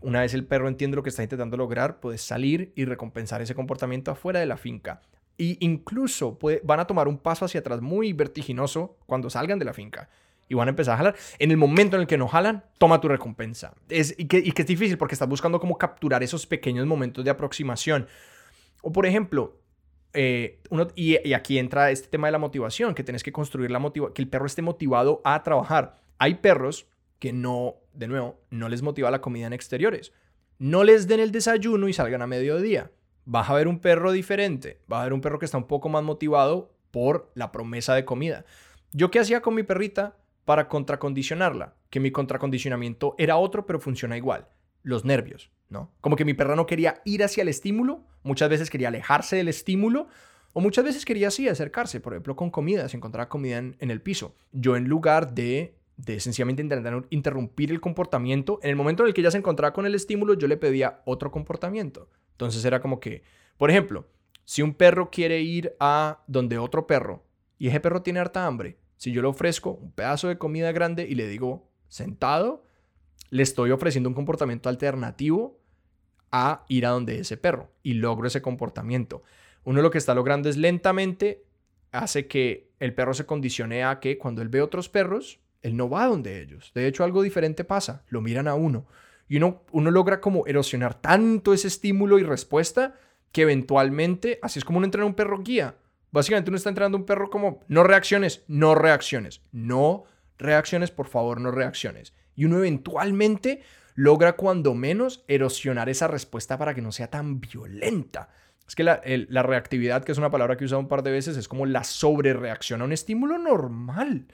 C: Una vez el perro entiende lo que está intentando lograr, puede salir y recompensar ese comportamiento afuera de la finca. Y incluso van a tomar un paso hacia atrás muy vertiginoso cuando salgan de la finca y van a empezar a jalar. En el momento en el que no jalan, toma tu recompensa. Es, y, que, es difícil porque estás buscando cómo capturar esos pequeños momentos de aproximación. O por ejemplo, eh, uno, y, y, aquí entra este tema de la motivación, que tienes que construir la motivación, que el perro esté motivado a trabajar. Hay perros que no, de nuevo, no les motiva la comida en exteriores. No les den el desayuno y salgan a mediodía. Vas a ver un perro diferente. Va a ver un perro que está un poco más motivado por la promesa de comida. ¿Yo qué hacía con mi perrita para contracondicionarla? Que mi contracondicionamiento era otro, pero funciona igual. Los nervios, ¿no? Como que mi perra no quería ir hacia el estímulo, muchas veces quería alejarse del estímulo, o muchas veces quería así acercarse, por ejemplo, con comida, si encontraba comida en el piso. Yo en lugar de de sencillamente intentar interrumpir el comportamiento, en el momento en el que ya se encontraba con el estímulo, yo le pedía otro comportamiento. Entonces era como que, por ejemplo, si un perro quiere ir a donde otro perro y ese perro tiene harta hambre, si yo le ofrezco un pedazo de comida grande y le digo sentado, le estoy ofreciendo un comportamiento alternativo a ir a donde ese perro y logro ese comportamiento. Uno lo que está logrando es lentamente hace que el perro se condicione a que cuando él ve otros perros, él no va donde ellos. De hecho, algo diferente pasa. Lo miran a uno. Y uno, uno logra como erosionar tanto ese estímulo y respuesta que eventualmente, así es como uno entrena un perro guía. Básicamente uno está entrenando un perro como no reacciones, no reacciones, no reacciones, por favor, no reacciones. Y uno eventualmente logra cuando menos erosionar esa respuesta para que no sea tan violenta. Es que la, la reactividad, que es una palabra que he usado un par de veces, es como la sobrereacción a un estímulo normal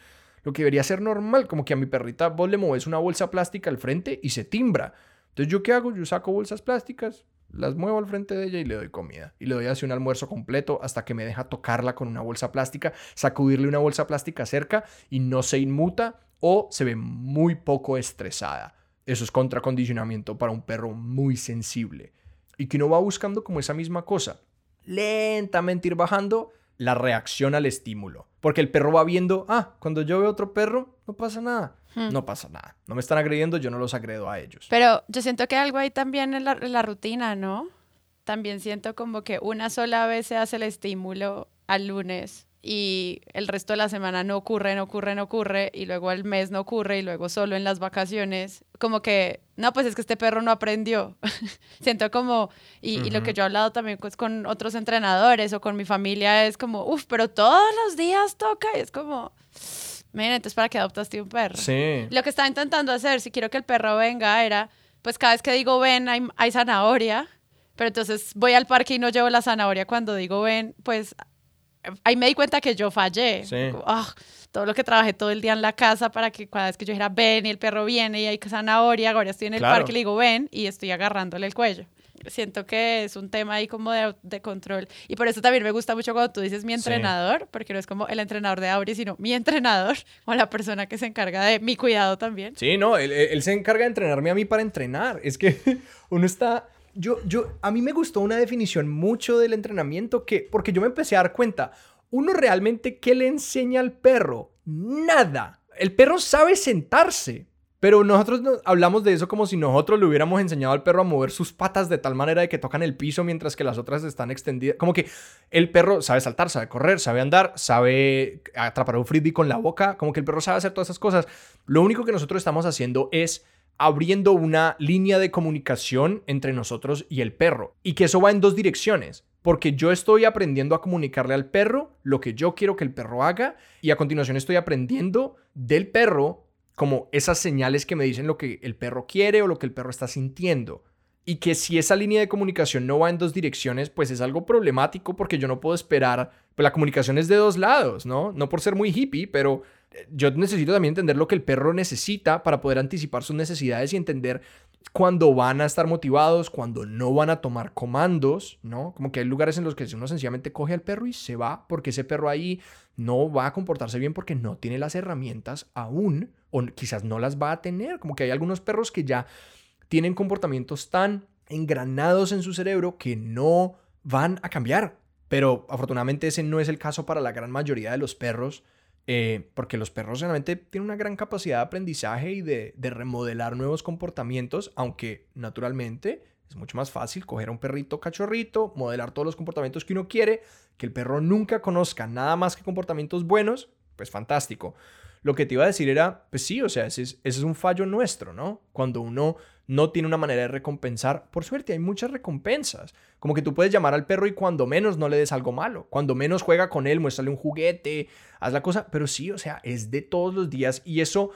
C: lo que debería ser normal, como que a mi perrita vos le mueves una bolsa plástica al frente y se timbra. Entonces, ¿yo qué hago? Yo saco bolsas plásticas, las muevo al frente de ella y le doy comida. Y le doy así un almuerzo completo hasta que me deja tocarla con una bolsa plástica, sacudirle una bolsa plástica cerca y no se inmuta o se ve muy poco estresada. Eso es contracondicionamiento para un perro muy sensible. Y que uno va buscando como esa misma cosa. Lentamente ir bajando la reacción al estímulo. Porque el perro va viendo, ah, cuando yo veo otro perro, no pasa nada. Hmm. No pasa nada. No me están agrediendo, yo no los agredo a ellos.
B: Pero yo siento que algo ahí también en la, en la rutina, ¿no? También siento como que una sola vez se hace el estímulo al lunes y el resto de la semana no ocurre, no ocurre, no ocurre, y luego el mes no ocurre, y luego solo en las vacaciones, como que, no, pues es que este perro no aprendió. Siento como, y, lo que yo he hablado también pues, con otros entrenadores o con mi familia es como, uff, pero todos los días toca, y es como, miren, entonces para qué adoptaste un perro.
C: Sí.
B: Lo que estaba intentando hacer, si quiero que el perro venga, era, pues cada vez que digo ven, hay, hay zanahoria. Pero entonces voy al parque y no llevo la zanahoria cuando digo ven, pues ahí me di cuenta que yo fallé.
C: Sí.
B: Ah, todo lo que trabajé todo el día en la casa para que cada vez que yo dijera ven y el perro viene y hay zanahoria, ahora estoy en el parque y le digo ven y estoy agarrándole el cuello siento que es un tema ahí como de, de, control. Y por eso también me gusta mucho cuando tú dices mi entrenador, porque no es como el entrenador de Auri, sino mi entrenador o la persona que se encarga de mi cuidado también.
C: Sí, no, él, él se encarga de entrenarme a mí para entrenar. Es que uno está... Yo, yo, a mí me gustó una definición mucho del entrenamiento que, porque yo me empecé a dar cuenta, uno realmente, ¿qué le enseña al perro? Nada. El perro sabe sentarse, pero nosotros hablamos de eso como si nosotros le hubiéramos enseñado al perro a mover sus patas de tal manera de que tocan el piso mientras que las otras están extendidas. Como que el perro sabe saltar, sabe correr, sabe andar, sabe atrapar un frisbee con la boca. Como que el perro sabe hacer todas esas cosas. Lo único que nosotros estamos haciendo es abriendo una línea de comunicación entre nosotros y el perro. Y que eso va en dos direcciones. Porque yo estoy aprendiendo a comunicarle al perro lo que yo quiero que el perro haga y a continuación estoy aprendiendo del perro como esas señales que me dicen lo que el perro quiere o lo que el perro está sintiendo. Y que si esa línea de comunicación no va en dos direcciones, pues es algo problemático porque yo no puedo esperar, pues la comunicación es de dos lados, ¿no? No por ser muy hippie, pero yo necesito también entender lo que el perro necesita para poder anticipar sus necesidades y entender cuándo van a estar motivados, cuándo no van a tomar comandos, ¿no? Como que hay lugares en los que uno sencillamente coge al perro y se va porque ese perro ahí no va a comportarse bien porque no tiene las herramientas aún o quizás no las va a tener. Como que hay algunos perros que ya tienen comportamientos tan engranados en su cerebro que no van a cambiar. Pero afortunadamente ese no es el caso para la gran mayoría de los perros, eh, porque los perros realmente tienen una gran capacidad de aprendizaje y de, de remodelar nuevos comportamientos, aunque naturalmente es mucho más fácil coger a un perrito cachorrito, modelar todos los comportamientos que uno quiere, que el perro nunca conozca nada más que comportamientos buenos, pues fantástico. Lo que te iba a decir era, pues sí, o sea, ese es, un fallo nuestro, ¿no? Cuando uno no tiene una manera de recompensar, por suerte hay muchas recompensas. Como que tú puedes llamar al perro y cuando menos no le des algo malo. Cuando menos juega con él, muéstrale un juguete, haz la cosa. Pero sí, o sea, es de todos los días y eso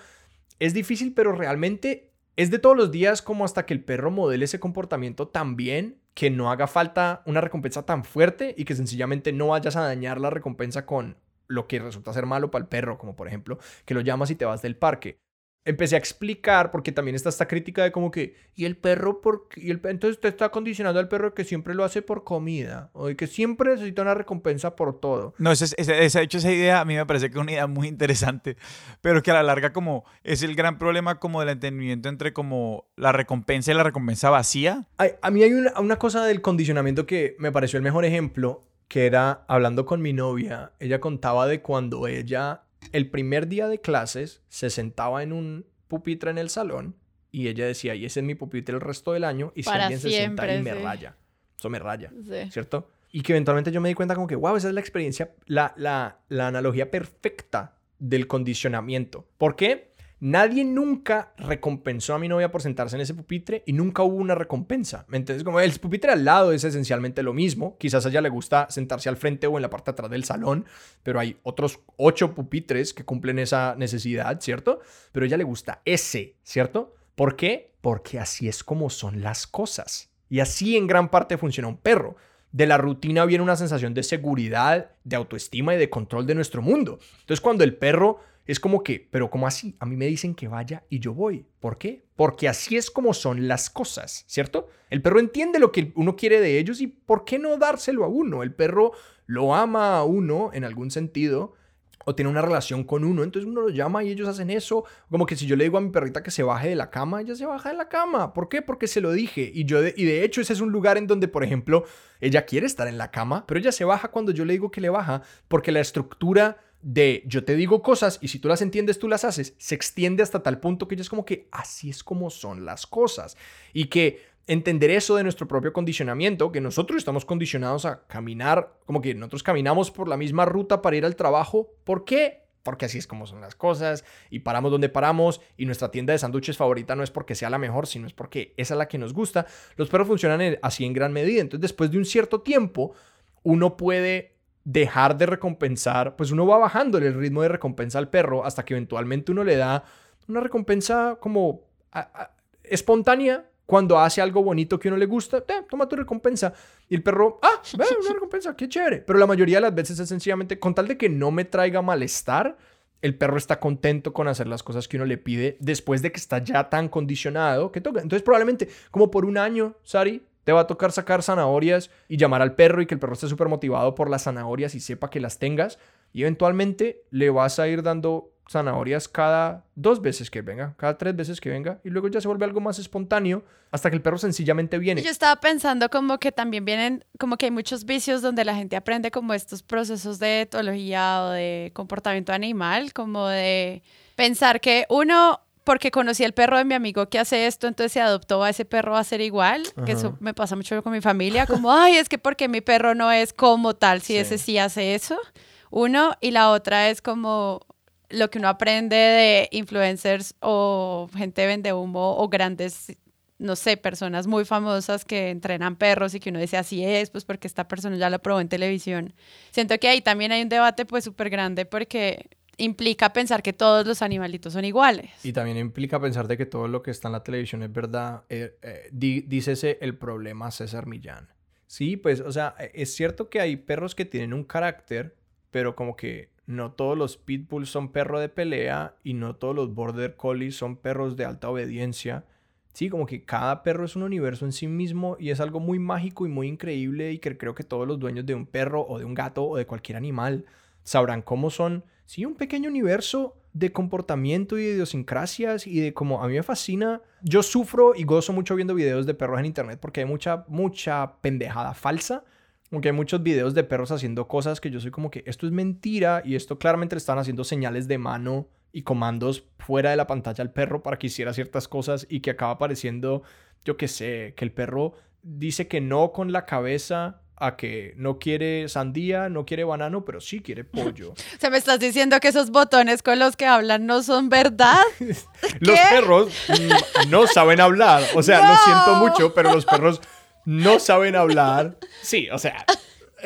C: es difícil, pero realmente es de todos los días como hasta que el perro modele ese comportamiento tan bien que no haga falta una recompensa tan fuerte y que sencillamente no vayas a dañar la recompensa con lo que resulta ser malo para el perro, como por ejemplo que lo llamas y te vas del parque empecé a explicar, porque también está esta crítica de como que, y el perro, por y el, entonces te está condicionando al perro que siempre lo hace por comida, o que siempre necesita una recompensa por todo.
A: No, ese, ese, hecho, esa idea a mí me parece que es una idea muy interesante, pero que a la larga como es el gran problema como del entendimiento entre como la recompensa y la recompensa vacía.
C: a mí hay una, una cosa del condicionamiento que me pareció el mejor ejemplo, que era hablando con mi novia, ella contaba de cuando ella el primer día de clases se sentaba en un pupitre en el salón y ella decía, y ese es mi pupitre el resto del año, y si alguien se sienta ahí me raya. Eso me raya, ¿cierto? Y que eventualmente yo me di cuenta como que, wow, esa es la experiencia, la, la, la analogía perfecta del condicionamiento. ¿Por qué? Nadie nunca recompensó a mi novia por sentarse en ese pupitre y nunca hubo una recompensa. Entonces, como el pupitre al lado es esencialmente lo mismo. Quizás a ella le gusta sentarse al frente o en la parte atrás del salón, pero hay otros ocho pupitres que cumplen esa necesidad, ¿cierto? Pero ella le gusta ese, ¿cierto? ¿Por qué? Porque así es como son las cosas. Y así en gran parte funciona un perro. De la rutina viene una sensación de seguridad, de autoestima y de control de nuestro mundo. Entonces, cuando el perro es como que, pero ¿cómo así? A mí me dicen que vaya y yo voy. ¿Por qué? Porque así es como son las cosas, ¿cierto? El perro entiende lo que uno quiere de ellos y ¿por qué no dárselo a uno? El perro lo ama a uno en algún sentido o tiene una relación con uno, entonces uno lo llama y ellos hacen eso. Como que si yo le digo a mi perrita que se baje de la cama, ella se baja de la cama. ¿Por qué? Porque se lo dije. Y, yo y de hecho ese es un lugar en donde, por ejemplo, ella quiere estar en la cama, pero ella se baja cuando yo le digo que le baja, porque la estructura de yo te digo cosas y si tú las entiendes, tú las haces, se extiende hasta tal punto que ya es como que así es como son las cosas. Y que entender eso de nuestro propio condicionamiento, que nosotros estamos condicionados a caminar, como que nosotros caminamos por la misma ruta para ir al trabajo. ¿Por qué? Porque así es como son las cosas y paramos donde paramos y nuestra tienda de sándwiches favorita no es porque sea la mejor, sino es porque esa es la que nos gusta. Los perros funcionan así en gran medida. Entonces, después de un cierto tiempo, uno puede dejar de recompensar, pues uno va bajando el ritmo de recompensa al perro hasta que eventualmente uno le da una recompensa como espontánea cuando hace algo bonito que uno le gusta, toma tu recompensa. Y el perro, ah, una recompensa, qué chévere. Pero la mayoría de las veces es sencillamente, con tal de que no me traiga malestar, el perro está contento con hacer las cosas que uno le pide después de que está ya tan condicionado que toca. Entonces probablemente como por un año, Sari, te va a tocar sacar zanahorias y llamar al perro y que el perro esté súper motivado por las zanahorias y sepa que las tengas. Y eventualmente le vas a ir dando zanahorias cada dos veces que venga, cada tres veces que venga, y luego ya se vuelve algo más espontáneo hasta que el perro sencillamente viene.
B: Yo estaba pensando como que también vienen, como que hay muchos vicios donde la gente aprende como estos procesos de etología o de comportamiento animal, como de pensar que uno porque conocí al perro de mi amigo que hace esto, entonces se adoptó a ese perro a ser igual, que eso me pasa mucho con mi familia, como, ay, es que porque mi perro no es como tal, si ese sí hace eso, uno, y la otra es como lo que uno aprende de influencers o gente vende humo o grandes no sé, personas muy famosas que entrenan perros y que uno dice así es, pues porque esta persona ya lo probó en televisión. Siento que ahí también hay un debate pues súper grande porque implica pensar que todos los animalitos son iguales.
C: Y también implica pensar de que todo lo que está en la televisión es verdad. Eh, eh, dícese el problema César Millán. Sí, pues, o sea, e, es cierto que hay perros que tienen un carácter, pero como que no todos los pitbulls son perros de pelea y no todos los border collies son perros de alta obediencia. Sí, como que cada perro es un universo en sí mismo y es algo muy mágico y muy increíble y que creo que todos los dueños de un perro o de un gato o de cualquier animal sabrán cómo son sí, un pequeño universo de comportamiento y de idiosincrasias y de como a mí me fascina. Yo sufro y gozo mucho viendo videos de perros en internet porque hay mucha, mucha pendejada falsa. Aunque hay muchos videos de perros haciendo cosas que yo soy como que esto es mentira y esto claramente le están haciendo señales de mano y comandos fuera de la pantalla al perro para que hiciera ciertas cosas y que acaba apareciendo, yo qué sé, que el perro dice que no con la cabeza a que no quiere sandía, no quiere banano, pero sí quiere pollo.
B: O sea, me estás diciendo que esos botones con los que hablan no son verdad.
C: los perros no saben hablar. O sea, lo siento mucho, pero los perros no saben hablar. Sí, o sea.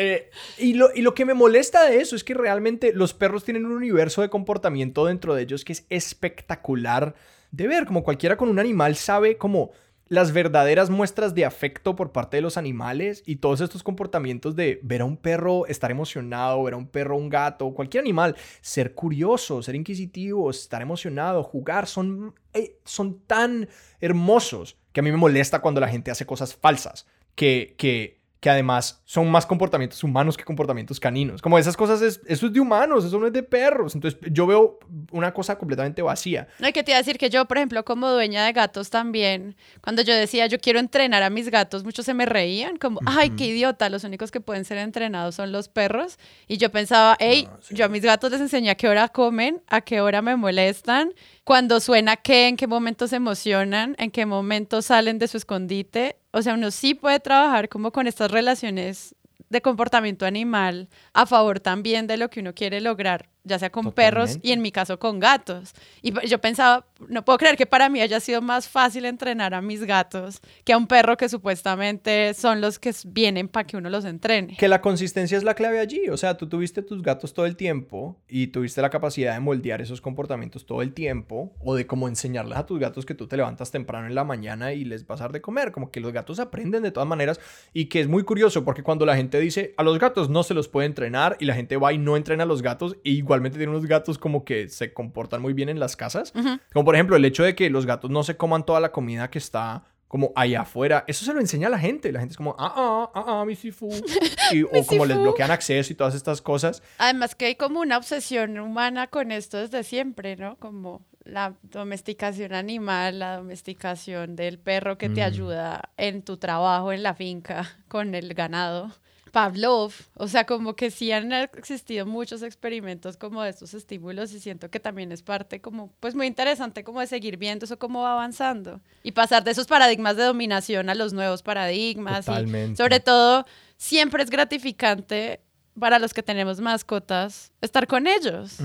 C: Eh, y, lo, y lo que me molesta de eso es que realmente los perros tienen un universo de comportamiento dentro de ellos que es espectacular de ver. Como cualquiera con un animal sabe como las verdaderas muestras de afecto por parte de los animales y todos estos comportamientos de ver a un perro estar emocionado, ver a un perro, un gato, cualquier animal, ser curioso, ser inquisitivo, estar emocionado, jugar, son, eh, son tan hermosos que a mí me molesta cuando la gente hace cosas falsas, que, que que además son más comportamientos humanos que comportamientos caninos. Como esas cosas, es, eso es de humanos, eso no es de perros. Entonces yo veo una cosa completamente vacía.
B: No, hay que te iba a decir que yo, por ejemplo, como dueña de gatos también, cuando yo decía yo quiero entrenar a mis gatos, muchos se me reían, como, ay, qué idiota, los únicos que pueden ser entrenados son los perros. Y yo pensaba, hey, yo a mis gatos les enseñé a qué hora comen, a qué hora me molestan cuando suena qué, en qué momento se emocionan, en qué momento salen de su escondite. O sea, uno sí puede trabajar como con estas relaciones de comportamiento animal a favor también de lo que uno quiere lograr ya sea con perros y en mi caso con gatos. Y yo pensaba, no puedo creer que para mí haya sido más fácil entrenar a mis gatos que a un perro que supuestamente son los que vienen para que uno los entrene.
C: Que la consistencia es la clave allí. O sea, tú tuviste tus gatos todo el tiempo y tuviste la capacidad de moldear esos comportamientos todo el tiempo o de cómo enseñarles a tus gatos que tú te levantas temprano en la mañana y les vas a dar de comer. Como que los gatos aprenden de todas maneras y que es muy curioso porque cuando la gente dice a los gatos no se los puede entrenar y la gente va y no entrena a los gatos, e igual tiene unos gatos como que se comportan muy bien en las casas. Como por ejemplo el hecho de que los gatos no se coman toda la comida que está como allá afuera. Eso se lo enseña a la gente. La gente es como, ah, ah, ah, ah, mi sifu. o como les bloquean acceso y todas estas cosas.
B: Además que hay como una obsesión humana con esto desde siempre, ¿no? Como la domesticación animal, la domesticación del perro que te mm. ayuda en tu trabajo en la finca con el ganado. Pavlov, o sea, como que sí han existido muchos experimentos como de estos estímulos y siento que también es parte como, pues muy interesante como de seguir viendo eso cómo va avanzando y pasar de esos paradigmas de dominación a los nuevos paradigmas. Totalmente. sobre todo, siempre es gratificante para los que tenemos mascotas, estar con ellos.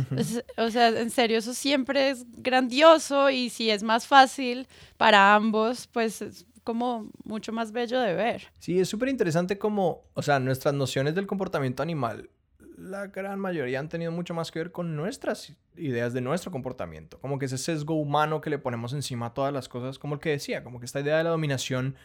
B: o sea, en serio, eso siempre es grandioso y si es más fácil para ambos, pues como mucho más bello de ver.
C: Sí, es súper interesante como, o sea, nuestras nociones del comportamiento animal, la gran mayoría han tenido mucho más que ver con nuestras ideas de nuestro comportamiento. Como que ese sesgo humano que le ponemos encima a todas las cosas, como el que decía, como que esta idea de la dominación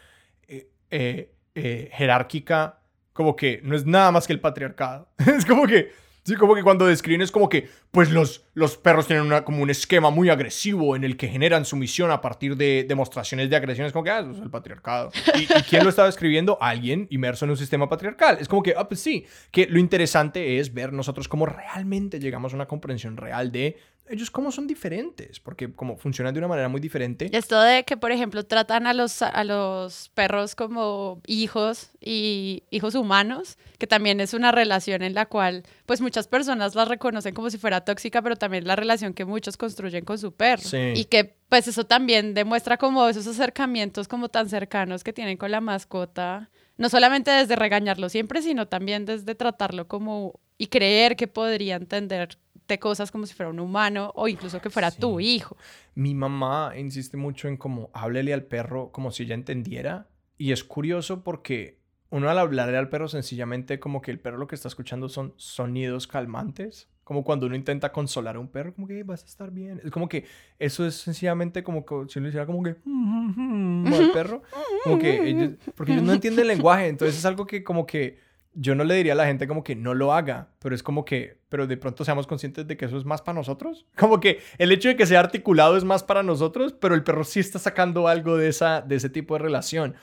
C: eh, eh, eh, jerárquica, como que no es nada más que el patriarcado. es como que Sí, como que cuando describen es como que, pues los, los perros tienen una, como un esquema muy agresivo en el que generan sumisión a partir de demostraciones de agresión. Es como que, ah, eso es el patriarcado. ¿Y, quién lo estaba escribiendo? Alguien inmerso en un sistema patriarcal. Es como que, ah, pues sí, que lo interesante es ver nosotros cómo realmente llegamos a una comprensión real de ellos cómo son diferentes, porque como funcionan de una manera muy diferente.
B: Esto de que, por ejemplo, tratan a los, a los perros como hijos y hijos humanos, que también es una relación en la cual, pues muchas personas la reconocen como si fuera tóxica, pero también la relación que muchos construyen con su perro. Y que, pues eso también demuestra como esos acercamientos como tan cercanos que tienen con la mascota, no solamente desde regañarlo siempre, sino también desde tratarlo como y creer que podría entender cosas como si fuera un humano o incluso que fuera tu hijo.
C: Mi mamá insiste mucho en como háblele al perro como si ella entendiera. Y es curioso porque uno al hablarle al perro sencillamente como que el perro lo que está escuchando son sonidos calmantes. Como cuando uno intenta consolar a un perro, como que vas a estar bien. Es como que eso es sencillamente como que si uno hiciera como que al perro, como que porque ellos no entienden el lenguaje, entonces es algo que como que yo no le diría a la gente como que no lo haga, pero es como que, pero de pronto seamos conscientes de que eso es más para nosotros. Como que el hecho de que sea articulado es más para nosotros, pero el perro sí está sacando algo de, esa, de ese tipo de relación.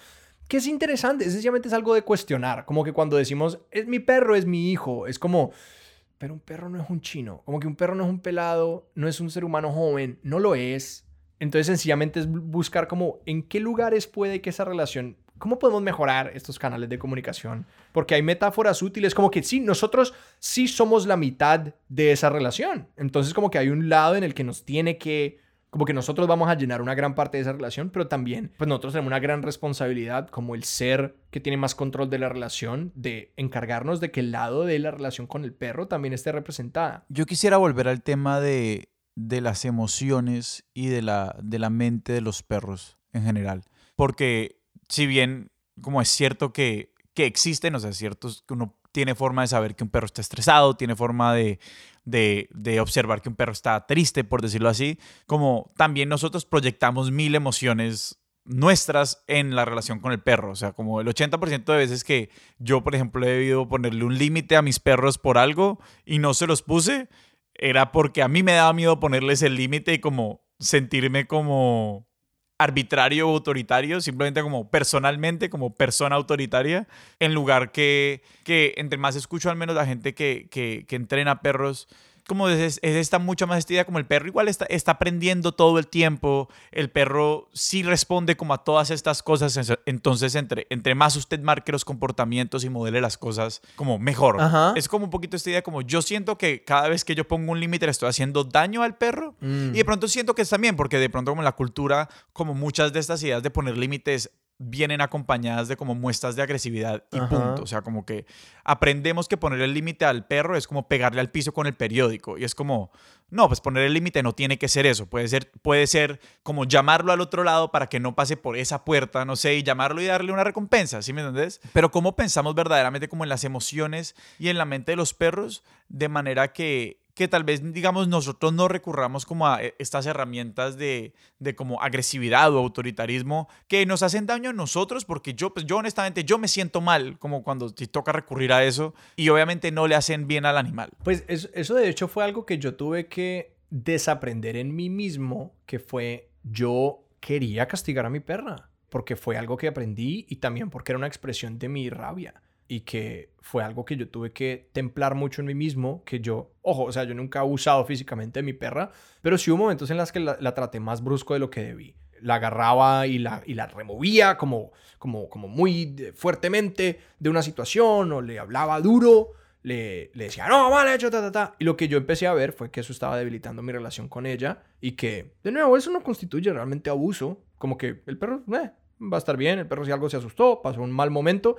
C: Que es interesante, sencillamente es algo de cuestionar. Como que cuando decimos, es mi perro, es mi hijo, es como, pero un perro no es un chino. Como que un perro no es un pelado, no es un ser humano joven, no lo es. Entonces sencillamente es buscar como en qué lugares puede que esa relación ¿Cómo podemos mejorar estos canales de comunicación? Porque hay metáforas útiles como que sí, nosotros sí somos la mitad de esa relación. Entonces como que hay un lado en el que nos tiene que, como que nosotros vamos a llenar una gran parte de esa relación, pero también pues nosotros tenemos una gran responsabilidad como el ser que tiene más control de la relación, de encargarnos de que el lado de la relación con el perro también esté representada.
A: Yo quisiera volver al tema de, de las emociones y de la, de la mente de los perros en general. Porque si bien como es cierto que, que existen, o sea, es que uno tiene forma de saber que un perro está estresado, tiene forma de, de, de, observar que un perro está triste, por decirlo así, como también nosotros proyectamos mil emociones nuestras en la relación con el perro. O sea, como el 80% de veces que yo, por ejemplo, he debido ponerle un límite a mis perros por algo y no se los puse, era porque a mí me daba miedo ponerles el límite y como sentirme como arbitrario o autoritario, simplemente como personalmente, como persona autoritaria, en lugar que, que entre más escucho al menos la gente que, que, que entrena perros, como es, esta mucha más estida como el perro igual está, está aprendiendo todo el tiempo, el perro sí responde como a todas estas cosas, entonces entre, entre más usted marque los comportamientos y modele las cosas como mejor. Es como un poquito esta idea como yo siento que cada vez que yo pongo un límite le estoy haciendo daño al perro mm. y de pronto siento que es también porque de pronto como la cultura, como muchas de estas ideas de poner límites vienen acompañadas de como muestras de agresividad y punto. O sea, como que aprendemos que poner el límite al perro es como pegarle al piso con el periódico. Y es como, no, pues poner el límite no tiene que ser eso. Puede ser, puede ser como llamarlo al otro lado para que no pase por esa puerta, no sé, y llamarlo y darle una recompensa, ¿sí me entiendes? Pero cómo pensamos verdaderamente como en las emociones y en la mente de los perros de manera que que tal vez, digamos, nosotros no recurramos como a eh, estas herramientas de, de, como agresividad o autoritarismo que nos hacen daño a nosotros, porque yo, pues yo honestamente, yo me siento mal como cuando te toca recurrir a eso y obviamente no le hacen bien al animal.
C: Pues eso, eso de hecho fue algo que yo tuve que desaprender en mí mismo, que fue yo quería castigar a mi perra, porque fue algo que aprendí y también porque era una expresión de mi rabia y que fue algo que yo tuve que templar mucho en mí mismo, que yo, ojo, o sea, yo nunca he usado físicamente a mi perra, pero sí hubo momentos en los que la, traté más brusco de lo que debí. La agarraba y la, y la removía como, como, como muy fuertemente de una situación o le hablaba duro, le, le decía, no, vale, hecho, ta, ta, ta. Y lo que yo empecé a ver fue que eso estaba debilitando mi relación con ella y que, de nuevo, eso no constituye realmente abuso, como que el perro, eh, va a estar bien, el perro si algo se asustó, pasó un mal momento,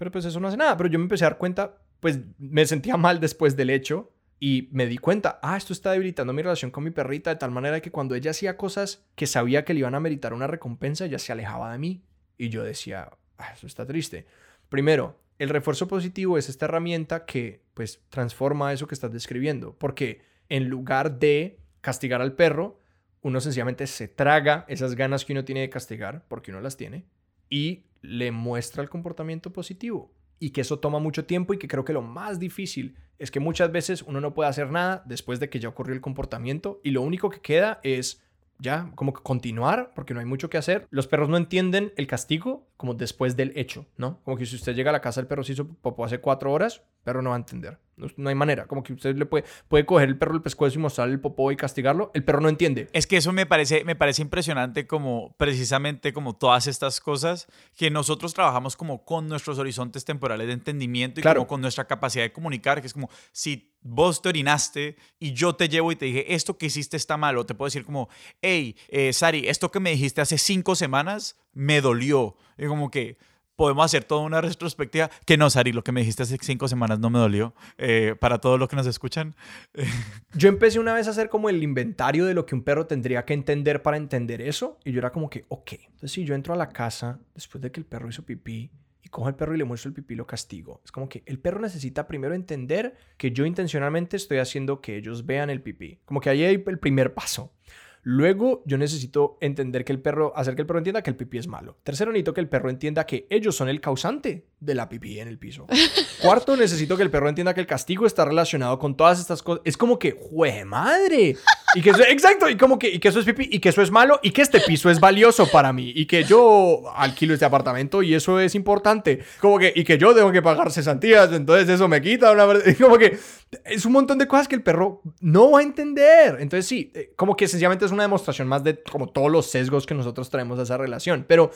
C: pero pues eso no hace nada. Pero yo me empecé a dar cuenta, pues me sentía mal después del hecho y me di cuenta, ah, esto está debilitando mi relación con mi perrita de tal manera que cuando ella hacía cosas que sabía que le iban a meritar una recompensa, ella se alejaba de mí. Y yo decía, ah, eso está triste. Primero, el refuerzo positivo es esta herramienta que pues transforma eso que estás describiendo, porque en lugar de castigar al perro, uno sencillamente se traga esas ganas que uno tiene de castigar, porque uno las tiene, y le muestra el comportamiento positivo. y que eso toma mucho tiempo y que creo que lo más difícil es que muchas veces uno no puede hacer nada después de que ya ocurrió el comportamiento y lo único que queda es ya, como que continuar, porque no hay mucho que hacer. Los perros no entienden el castigo como después del hecho, ¿no? Como que si usted llega a la casa, el perro se hizo popó hace cuatro horas, perro no va a entender. No, hay manera. Como que usted le puede, puede coger el perro el pescuezo y mostrarle el popó y castigarlo. El perro no entiende.
A: Es que eso me parece, me parece impresionante como precisamente como todas estas cosas que nosotros trabajamos como con nuestros horizontes temporales de entendimiento y como con nuestra capacidad de comunicar, que es como si vos te orinaste y yo te llevo y te dije, esto que hiciste está malo, te puedo decir como, hey, eh, Sari, esto que me dijiste hace cinco semanas me dolió. Y como que podemos hacer toda una retrospectiva. Que no, Sari, lo que me dijiste hace cinco semanas no me dolió. Eh, para todos los que nos escuchan.
C: yo empecé una vez a hacer como el inventario de lo que un perro tendría que entender para entender eso. Y yo era como que, ok, entonces si yo entro a la casa después de que el perro hizo pipí y cojo al perro y le muestro el pipí, lo castigo. Es como que el perro necesita primero entender que yo intencionalmente estoy haciendo que ellos vean el pipí. Como que ahí hay el primer paso. Luego, yo necesito entender que el perro, hacer que el perro entienda que el pipí es malo. Tercero, necesito que el perro entienda que ellos son el causante de la pipí en el piso. Cuarto, necesito que el perro entienda que el castigo está relacionado con todas estas cosas. Es como que, ¡jue madre! Y que eso, exacto, y como que, y que eso es pipí, y que eso es malo, y que este piso es valioso para mí, y que yo alquilo este apartamento y eso es importante. Como que, y que yo tengo que pagar cesantías, entonces eso me quita una Como que es un montón de cosas que el perro no va a entender. Entonces sí, eh, como que sencillamente es una demostración más de como todos los sesgos que nosotros traemos a esa relación. Pero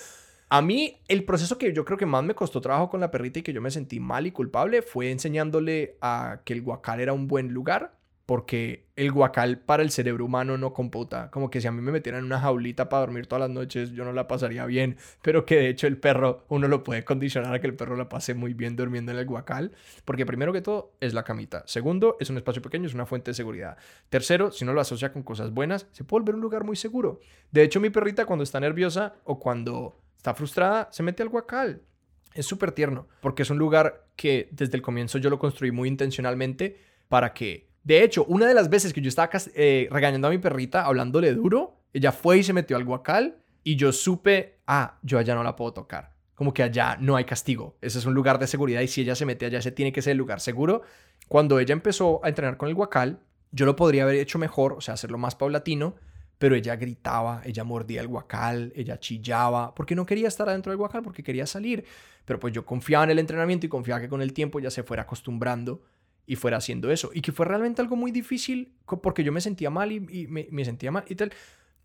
C: a mí el proceso que yo creo que más me costó trabajo con la perrita y que yo me sentí mal y culpable fue enseñándole a que el guacal era un buen lugar porque el guacal para el cerebro humano no computa. Como que si a mí me metieran en una jaulita para dormir todas las noches, yo no la pasaría bien, pero que de hecho el perro, uno lo puede condicionar a que el perro la pase muy bien durmiendo en el guacal, porque primero que todo es la camita. Segundo, es un espacio pequeño, es una fuente de seguridad. Tercero, si uno lo asocia con cosas buenas, se puede volver un lugar muy seguro. De hecho, mi perrita cuando está nerviosa o cuando está frustrada, se mete al guacal. Es súper tierno, porque es un lugar que desde el comienzo yo lo construí muy intencionalmente para que de hecho, una de las veces que yo estaba eh, regañando a mi perrita, hablándole duro, ella fue y se metió al guacal y yo supe, ah, yo allá no la puedo tocar. Como que allá no hay castigo. Ese es un lugar de seguridad y si ella se mete allá, ese tiene que ser el lugar seguro. Cuando ella empezó a entrenar con el guacal, yo lo podría haber hecho mejor, o sea, hacerlo más paulatino, pero ella gritaba, ella mordía el guacal, ella chillaba, porque no quería estar adentro del guacal, porque quería salir. Pero pues yo confiaba en el entrenamiento y confiaba que con el tiempo ya se fuera acostumbrando y fuera haciendo eso. Y que fue realmente algo muy difícil porque yo me sentía mal y, me, sentía mal y tal.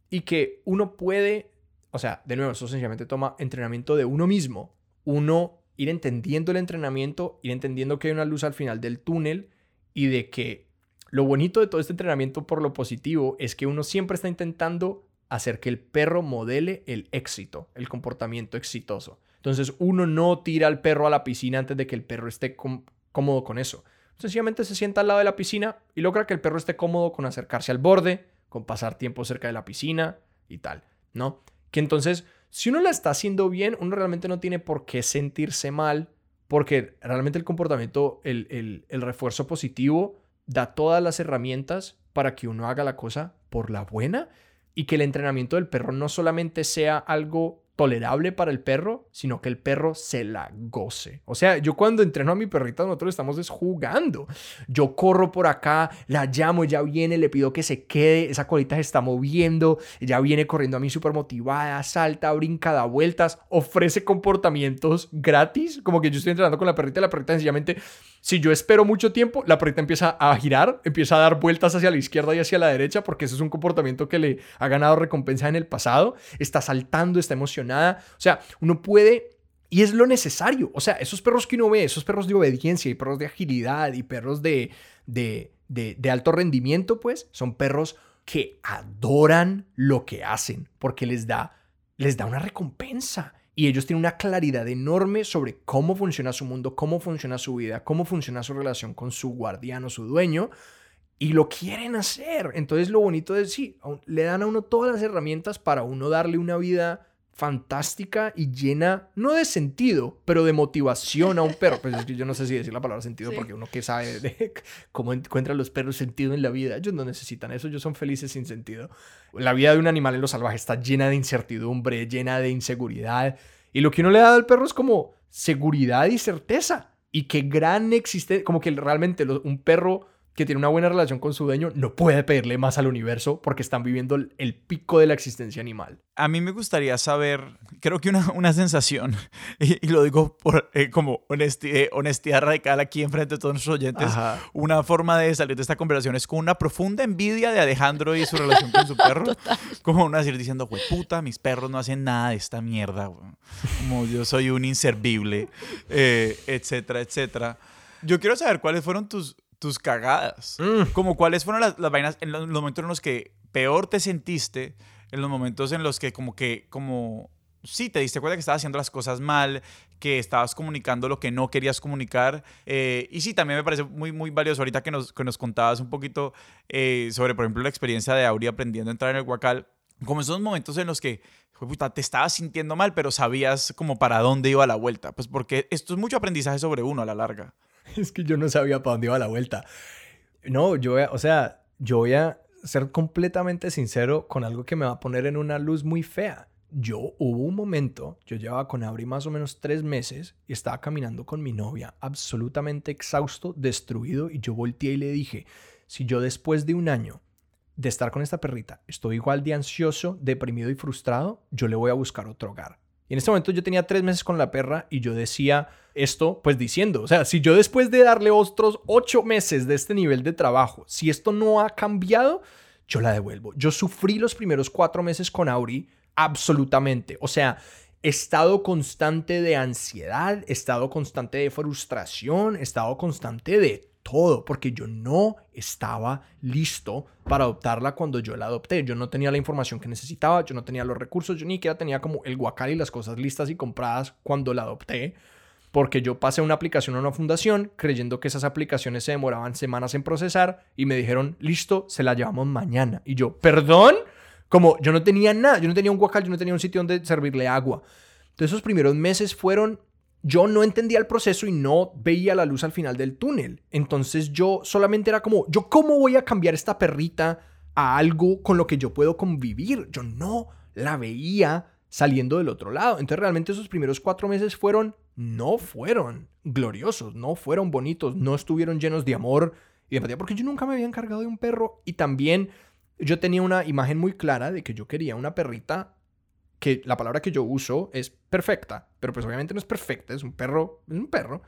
C: Y que uno puede, o sea, de nuevo, eso sencillamente toma entrenamiento de uno mismo. Uno ir entendiendo el entrenamiento, ir entendiendo que hay una luz al final del túnel y de que lo bonito de todo este entrenamiento por lo positivo es que uno siempre está intentando hacer que el perro modele el éxito, el comportamiento exitoso. Entonces uno no tira al perro a la piscina antes de que el perro esté cómodo con eso. Sencillamente se sienta al lado de la piscina y logra que el perro esté cómodo con acercarse al borde, con pasar tiempo cerca de la piscina y tal, ¿no? Que entonces, si uno la está haciendo bien, uno realmente no tiene por qué sentirse mal, porque realmente el comportamiento, el, el refuerzo positivo, da todas las herramientas para que uno haga la cosa por la buena y que el entrenamiento del perro no solamente sea algo tolerable para el perro, sino que el perro se la goce. O sea, yo cuando entreno a mi perrita, nosotros estamos jugando. Yo corro por acá, la llamo, ella viene, le pido que se quede, esa colita se está moviendo, ella viene corriendo a mí súper motivada, salta, brinca, da vueltas, ofrece comportamientos gratis, como que yo estoy entrenando con la perrita y la perrita sencillamente si yo espero mucho tiempo, la perrita empieza a girar, empieza a dar vueltas hacia la izquierda y hacia la derecha, porque ese es un comportamiento que le ha ganado recompensa en el pasado. Está saltando, está emocionada. O sea, uno puede y es lo necesario. O sea, esos perros que uno ve, esos perros de obediencia y perros de agilidad y perros de, de, de, de, alto rendimiento, pues son perros que adoran lo que hacen porque les da, les da una recompensa y ellos tienen una claridad enorme sobre cómo funciona su mundo, cómo funciona su vida, cómo funciona su relación con su guardiano, su dueño, y lo quieren hacer. Entonces lo bonito es, sí, le dan a uno todas las herramientas para uno darle una vida fantástica y llena, no de sentido, pero de motivación a un perro. Pues es que yo no sé si decir la palabra sentido, porque uno que sabe de cómo encuentran los perros sentido en la vida, ellos no necesitan eso, ellos son felices sin sentido. La vida de un animal en lo salvaje está llena de incertidumbre, llena de inseguridad, Y lo que uno le da al perro es como seguridad y certeza. Y qué gran existe, como que realmente un perro que tiene una buena relación con su dueño no puede pedirle más al universo porque están viviendo el, pico de la existencia animal.
A: A mí me gustaría saber, creo que una, una sensación, y, lo digo por eh, como honestidad, honestidad radical aquí enfrente de todos nuestros oyentes, una forma de salir de esta conversación es con una profunda envidia de Alejandro y su relación con su perro. Como una decir diciendo, güey, puta, mis perros no hacen nada de esta mierda, como yo soy un inservible, eh, etcétera, etcétera. Yo quiero saber cuáles fueron tus tus cagadas. Mm. Como cuáles fueron las, vainas en los, momentos en los que peor te sentiste, en los momentos en los que como que, como, sí, te diste cuenta que estabas haciendo las cosas mal, que estabas comunicando lo que no querías comunicar. Eh, y sí, también me parece muy, muy valioso ahorita que nos, que nos contabas un poquito eh, sobre, por ejemplo, la experiencia de Auri aprendiendo a entrar en el Huacal. Como esos momentos en los que puta, te estabas sintiendo mal, pero sabías como para dónde iba la vuelta. Pues porque esto es mucho aprendizaje sobre uno a la larga.
C: es que yo no sabía para dónde iba la vuelta. No, yo o sea, yo voy a ser completamente sincero con algo que me va a poner en una luz muy fea. Yo hubo un momento, yo llevaba con Abri más o menos tres meses y estaba caminando con mi novia absolutamente exhausto, destruido y yo volteé y le dije, si yo después de un año de estar con esta perrita estoy igual de ansioso, deprimido y frustrado, yo le voy a buscar otro hogar. Y en este momento yo tenía tres meses con la perra y yo decía esto, pues diciendo, o sea, si yo después de darle otros ocho meses de este nivel de trabajo, si esto no ha cambiado, yo la devuelvo. Yo sufrí los primeros cuatro meses con Auri, absolutamente. O sea, estado constante de ansiedad, estado constante de frustración, estado constante de todo, porque yo no estaba listo para adoptarla cuando yo la adopté. Yo no tenía la información que necesitaba, yo no tenía los recursos, yo ni siquiera tenía como el guacal y las cosas listas y compradas cuando la adopté, porque yo pasé una aplicación a una fundación creyendo que esas aplicaciones se demoraban semanas en procesar y me dijeron, listo, se la llevamos mañana. Y yo, perdón, como yo no tenía nada, yo no tenía un guacal, yo no tenía un sitio donde servirle agua. Entonces esos primeros meses fueron yo no entendía el proceso y no veía la luz al final del túnel. Entonces yo solamente era como, ¿yo cómo voy a cambiar esta perrita a algo con lo que yo puedo convivir? Yo no la veía saliendo del otro lado. Entonces realmente esos primeros cuatro meses fueron, no fueron gloriosos, no fueron bonitos, no estuvieron llenos de amor y de empatía, porque yo nunca me había encargado de un perro y también yo tenía una imagen muy clara de que yo quería una perrita que la palabra que yo uso es perfecta, pero pues obviamente no es perfecta, es un perro, es un perro,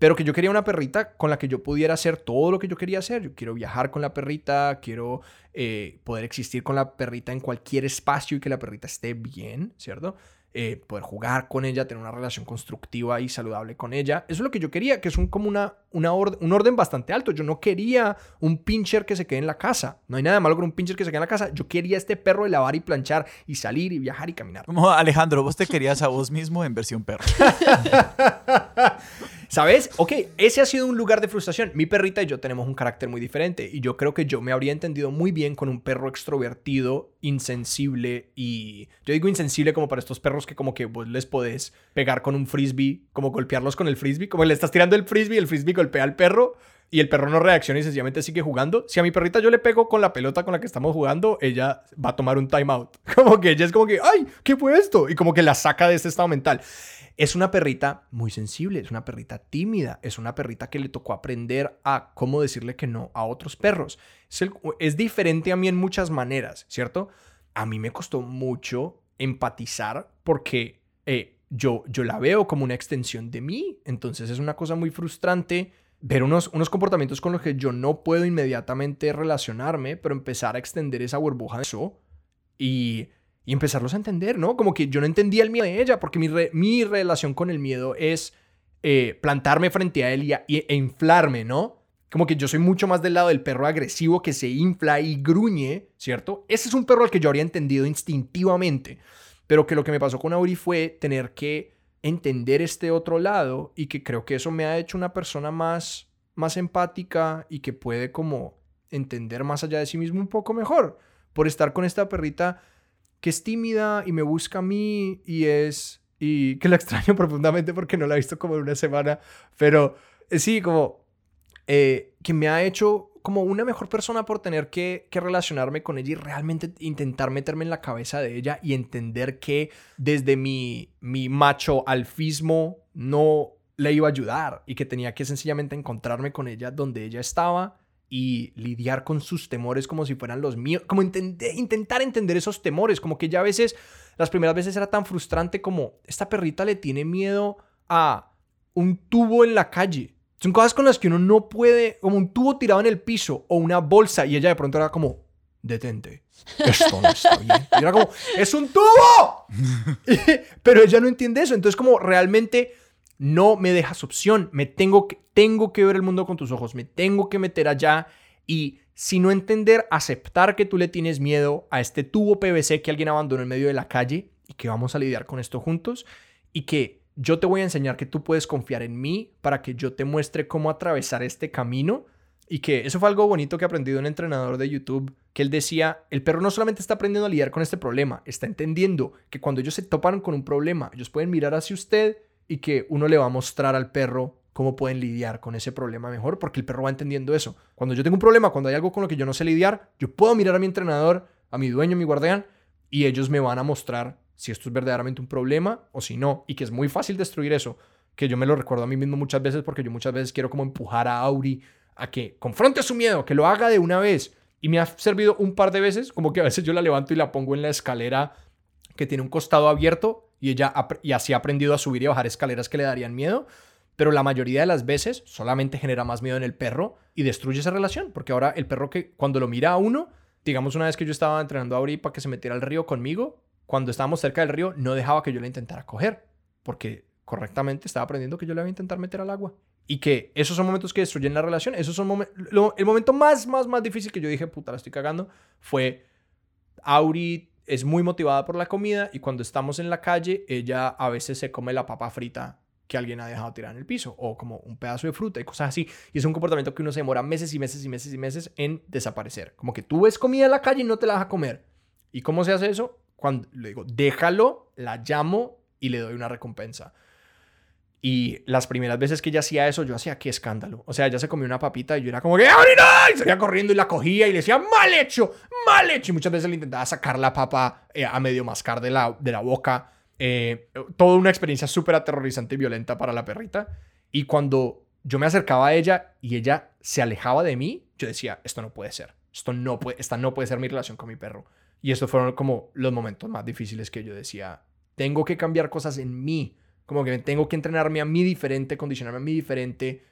C: pero que yo quería una perrita con la que yo pudiera hacer todo lo que yo quería hacer. Yo quiero viajar con la perrita, quiero eh, poder existir con la perrita en cualquier espacio y que la perrita esté bien, ¿cierto? Eh, poder jugar con ella, tener una relación constructiva y saludable con ella. Eso es lo que yo quería, que es un, como una, una un orden bastante alto. Yo no quería un pincher que se quede en la casa. No hay nada malo con un pincher que se quede en la casa. Yo quería este perro de lavar y planchar y salir y viajar y caminar.
A: Como Alejandro, vos te querías a vos mismo en versión perro.
C: ¿Sabes? Ok, ese ha sido un lugar de frustración. Mi perrita y yo tenemos un carácter muy diferente y yo creo que yo me habría entendido muy bien con un perro extrovertido, insensible y... Yo digo insensible como para estos perros que como que vos les podés pegar con un frisbee, como golpearlos con el frisbee, como le estás tirando el frisbee, el frisbee golpea al perro y el perro no reacciona y sencillamente sigue jugando. Si a mi perrita yo le pego con la pelota con la que estamos jugando, ella va a tomar un timeout. Como que ella es como que, ay, ¿qué fue esto? Y como que la saca de este estado mental. Es una perrita muy sensible, es una perrita tímida, es una perrita que le tocó aprender a cómo decirle que no a otros perros. Es, diferente a mí en muchas maneras, ¿cierto? A mí me costó mucho empatizar porque eh, yo, yo la veo como una extensión de mí, entonces es una cosa muy frustrante ver unos, unos comportamientos con los que yo no puedo inmediatamente relacionarme, pero empezar a extender esa burbuja de eso y y empezarlos a entender, ¿no? Como que yo no entendía el miedo de ella, porque mi, mi relación con el miedo es eh, plantarme frente a él y, e inflarme, ¿no? Como que yo soy mucho más del lado del perro agresivo que se infla y gruñe, ¿cierto? Ese es un perro al que yo habría entendido instintivamente, pero que lo que me pasó con Auri fue tener que entender este otro lado y que creo que eso me ha hecho una persona más, más empática y que puede como entender más allá de sí mismo un poco mejor por estar con esta perrita que es tímida y me busca a mí y es... y que la extraño profundamente porque no la he visto como en una semana, pero eh, sí, como... Eh, que me ha hecho como una mejor persona por tener que, que, relacionarme con ella y realmente intentar meterme en la cabeza de ella y entender que desde mi, mi macho alfismo no le iba a ayudar y que tenía que sencillamente encontrarme con ella donde ella estaba y lidiar con sus temores como si fueran los míos, como intentar entender esos temores, como que ya a veces, las primeras veces era tan frustrante como esta perrita le tiene miedo a un tubo en la calle son cosas con las que uno no puede, como un tubo tirado en el piso o una bolsa y ella de pronto era como, detente, esto no está bien. Y era como, es un tubo. Pero ella no entiende eso. Entonces como realmente no me dejas opción. Me tengo que, tengo que ver el mundo con tus ojos. Me tengo que meter allá y si no entender, aceptar que tú le tienes miedo a este tubo PVC que alguien abandonó en medio de la calle y que vamos a lidiar con esto juntos y que yo te voy a enseñar que tú puedes confiar en mí para que yo te muestre cómo atravesar este camino. Y que eso fue algo bonito que aprendí de un entrenador de YouTube, que él decía, el perro no solamente está aprendiendo a lidiar con este problema, está entendiendo que cuando ellos se topan con un problema, ellos pueden mirar hacia usted y que uno le va a mostrar al perro cómo pueden lidiar con ese problema mejor, porque el perro va entendiendo eso. Cuando yo tengo un problema, cuando hay algo con lo que yo no sé lidiar, yo puedo mirar a mi entrenador, a mi dueño, a mi guardián, y ellos me van a mostrar si esto es verdaderamente un problema o si no, y que es muy fácil destruir eso, que yo me lo recuerdo a mí mismo muchas veces porque yo muchas veces quiero como empujar a Auri a que confronte su miedo, que lo haga de una vez. Y me ha servido un par de veces, como que a veces yo la levanto y la pongo en la escalera que tiene un costado abierto y ella y así ha aprendido a subir y bajar escaleras que le darían miedo. Pero la mayoría de las veces solamente genera más miedo en el perro y destruye esa relación. Porque ahora el perro que cuando lo mira a uno, digamos una vez que yo estaba entrenando a Auri para que se metiera al río conmigo, cuando estábamos cerca del río, no dejaba que yo la intentara coger, porque correctamente estaba aprendiendo que yo le iba a intentar meter al agua. Y que esos son momentos que destruyen la relación. Esos son el momento más, más, más difícil que yo dije, puta, la estoy cagando, fue Auri es muy motivada por la comida y cuando estamos en la calle, ella a veces se come la papa frita que alguien ha dejado tirar en el piso o como un pedazo de fruta y cosas así. Y es un comportamiento que uno se demora meses y meses y meses y meses en desaparecer. Como que tú ves comida en la calle y no te la vas a comer. ¿Y cómo se hace eso? cuando le digo, déjalo, la llamo y le doy una recompensa. Y las primeras veces que ella hacía eso, yo hacía qué escándalo. O sea, ella se comió una papita y yo era como que Y salía corriendo y la cogía y le decía, mal hecho, mal hecho. Y muchas veces le intentaba sacar la papa eh, a medio mascar de la, de la boca. Eh, toda una experiencia súper aterrorizante y violenta para la perrita. Y cuando yo me acercaba a ella y ella se alejaba de mí, yo decía, esto no puede ser. Esto no puede, esta no puede ser mi relación con mi perro. Y estos fueron como los momentos más difíciles que yo decía, tengo que cambiar cosas en mí, como que tengo que entrenarme a mí diferente, condicionarme a mí diferente,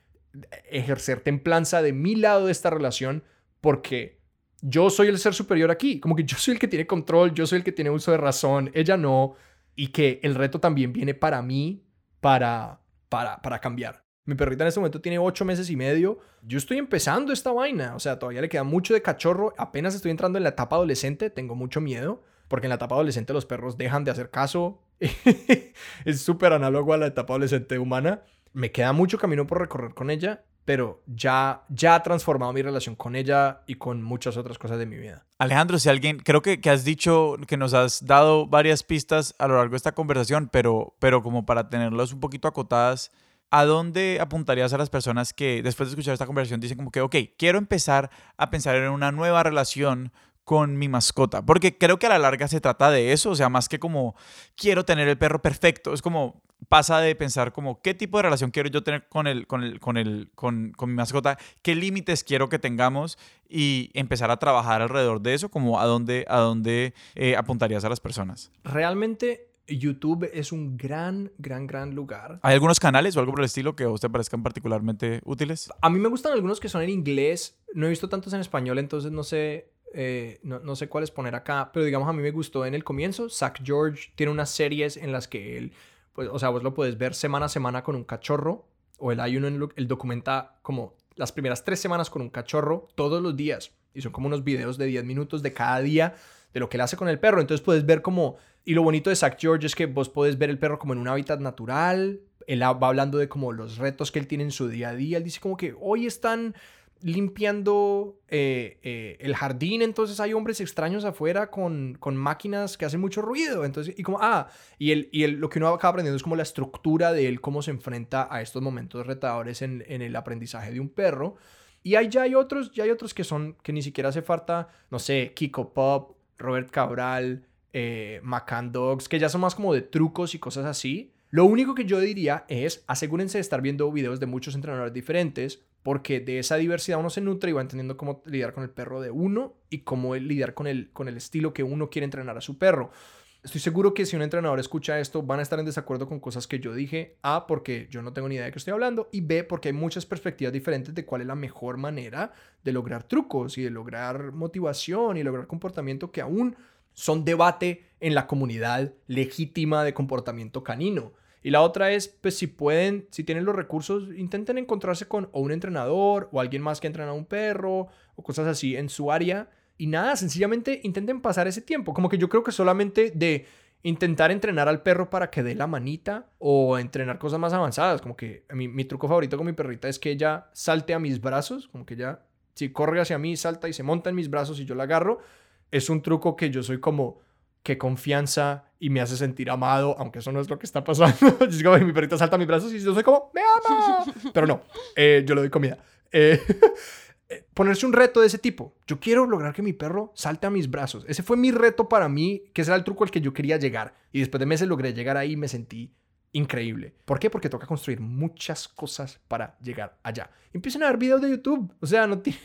C: ejercer templanza de mi lado de esta relación, porque yo soy el ser superior aquí, como que yo soy el que tiene control, yo soy el que tiene uso de razón, ella no, y que el reto también viene para mí para, para, para cambiar. Mi perrita en este momento tiene ocho meses y medio. Yo estoy empezando esta vaina. O sea, todavía le queda mucho de cachorro. Apenas estoy entrando en la etapa adolescente. Tengo mucho miedo. Porque en la etapa adolescente los perros dejan de hacer caso. es súper análogo a la etapa adolescente humana. Me queda mucho camino por recorrer con ella. Pero ya, ya ha transformado mi relación con ella y con muchas otras cosas de mi vida.
A: Alejandro, si alguien, creo que, que has dicho que nos has dado varias pistas a lo largo de esta conversación, pero, pero como para tenerlas un poquito acotadas, ¿a dónde apuntarías a las personas que después de escuchar esta conversación dicen como que, ok, quiero empezar a pensar en una nueva relación con mi mascota? Porque creo que a la larga se trata de eso, o sea, más que como quiero tener el perro perfecto, es como pasa de pensar como qué tipo de relación quiero yo tener con el con el con el con, con mi mascota, qué límites quiero que tengamos y empezar a trabajar alrededor de eso, como a dónde a dónde eh, apuntarías a las personas.
C: Realmente YouTube es un gran, gran, gran lugar.
A: ¿Hay algunos canales o algo por el estilo que a usted parezcan particularmente útiles?
C: A mí me gustan algunos que son en inglés. No he visto tantos en español, entonces no sé, eh, no, no, sé cuáles poner acá. Pero digamos, a mí me gustó en el comienzo. Zach George tiene unas series en las que él, pues, o sea, vos lo puedes ver semana a semana con un cachorro. O él hay uno, en él documenta como las primeras tres semanas con un cachorro todos los días. Y son como unos videos de 10 minutos de cada día de lo que él hace con el perro. Entonces puedes ver como... Y lo bonito de Zach George es que vos puedes ver el perro como en un hábitat natural. Él va hablando de como los retos que él tiene en su día a día. Él dice como que hoy están limpiando eh, eh, el jardín, entonces hay hombres extraños afuera con, con, máquinas que hacen mucho ruido. Entonces, y como, ah, y, él, y lo que uno acaba aprendiendo es como la estructura de él, cómo se enfrenta a estos momentos retadores en, en el aprendizaje de un perro. Y hay, ya hay otros, ya hay otros que son, que ni siquiera hace falta, no sé, Kiko Pop, Robert Cabral, eh, Macan Dogs, que ya son más como de trucos y cosas así. Lo único que yo diría es asegúrense de estar viendo videos de muchos entrenadores diferentes, porque de esa diversidad uno se nutre y va entendiendo cómo lidiar con el perro de uno y cómo lidiar con el, con el estilo que uno quiere entrenar a su perro. Estoy seguro que si un entrenador escucha esto, van a estar en desacuerdo con cosas que yo dije. A, porque yo no tengo ni idea de qué estoy hablando. Y B, porque hay muchas perspectivas diferentes de cuál es la mejor manera de lograr trucos y de lograr motivación y lograr comportamiento que aún son debate en la comunidad legítima de comportamiento canino. Y la otra es, pues si pueden, si tienen los recursos, intenten encontrarse con o un entrenador o alguien más que entrena a un perro o cosas así en su área y nada, sencillamente intenten pasar ese tiempo. Como que yo creo que solamente de intentar entrenar al perro para que dé la manita o entrenar cosas más avanzadas. Como que mi, mi truco favorito con mi perrita es que ella salte a mis brazos, como que ella, si corre hacia mí, salta y se monta en mis brazos y yo la agarro. Es un truco que yo soy como que confianza y me hace sentir amado, aunque eso no es lo que está pasando. yo mi perrita salta a mis brazos y yo soy como, me ama. Pero no, eh, yo le doy comida. Eh, eh, ponerse un reto de ese tipo. Yo quiero lograr que mi perro salte a mis brazos. Ese fue mi reto para mí, que ese era el truco al que yo quería llegar. Y después de meses logré llegar ahí y me sentí increíble. ¿Por qué? Porque toca construir muchas cosas para llegar allá. Empiecen a ver videos de YouTube. O sea, no, tiene,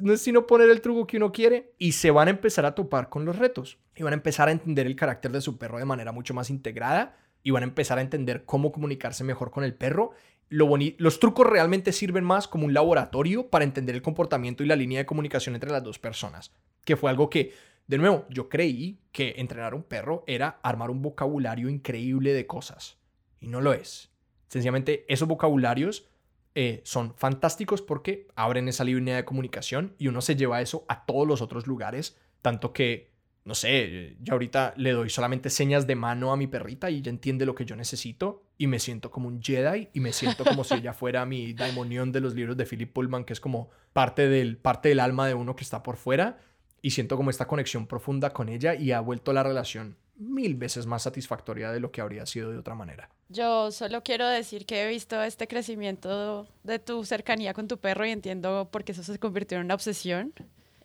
C: no es sino poner el truco que uno quiere y se van a empezar a topar con los retos. Y van a empezar a entender el carácter de su perro de manera mucho más integrada y van a empezar a entender cómo comunicarse mejor con el perro los trucos realmente sirven más como un laboratorio para entender el comportamiento y la línea de comunicación entre las dos personas, que fue algo que, de nuevo, yo creí que entrenar a un perro era armar un vocabulario increíble de cosas, y no lo es. Sencillamente, esos vocabularios eh, son fantásticos porque abren esa línea de comunicación y uno se lleva eso a todos los otros lugares, tanto que no sé, yo ahorita le doy solamente señas de mano a mi perrita y ella entiende lo que yo necesito y me siento como un Jedi y me siento como si ella fuera mi daimonión de los libros de Philip Pullman, que es como parte del, parte del alma de uno que está por fuera y siento como esta conexión profunda con ella y ha vuelto la relación mil veces más satisfactoria de lo que habría sido de otra manera.
B: Yo solo quiero decir que he visto este crecimiento de tu cercanía con tu perro y entiendo por qué eso se convirtió en una obsesión.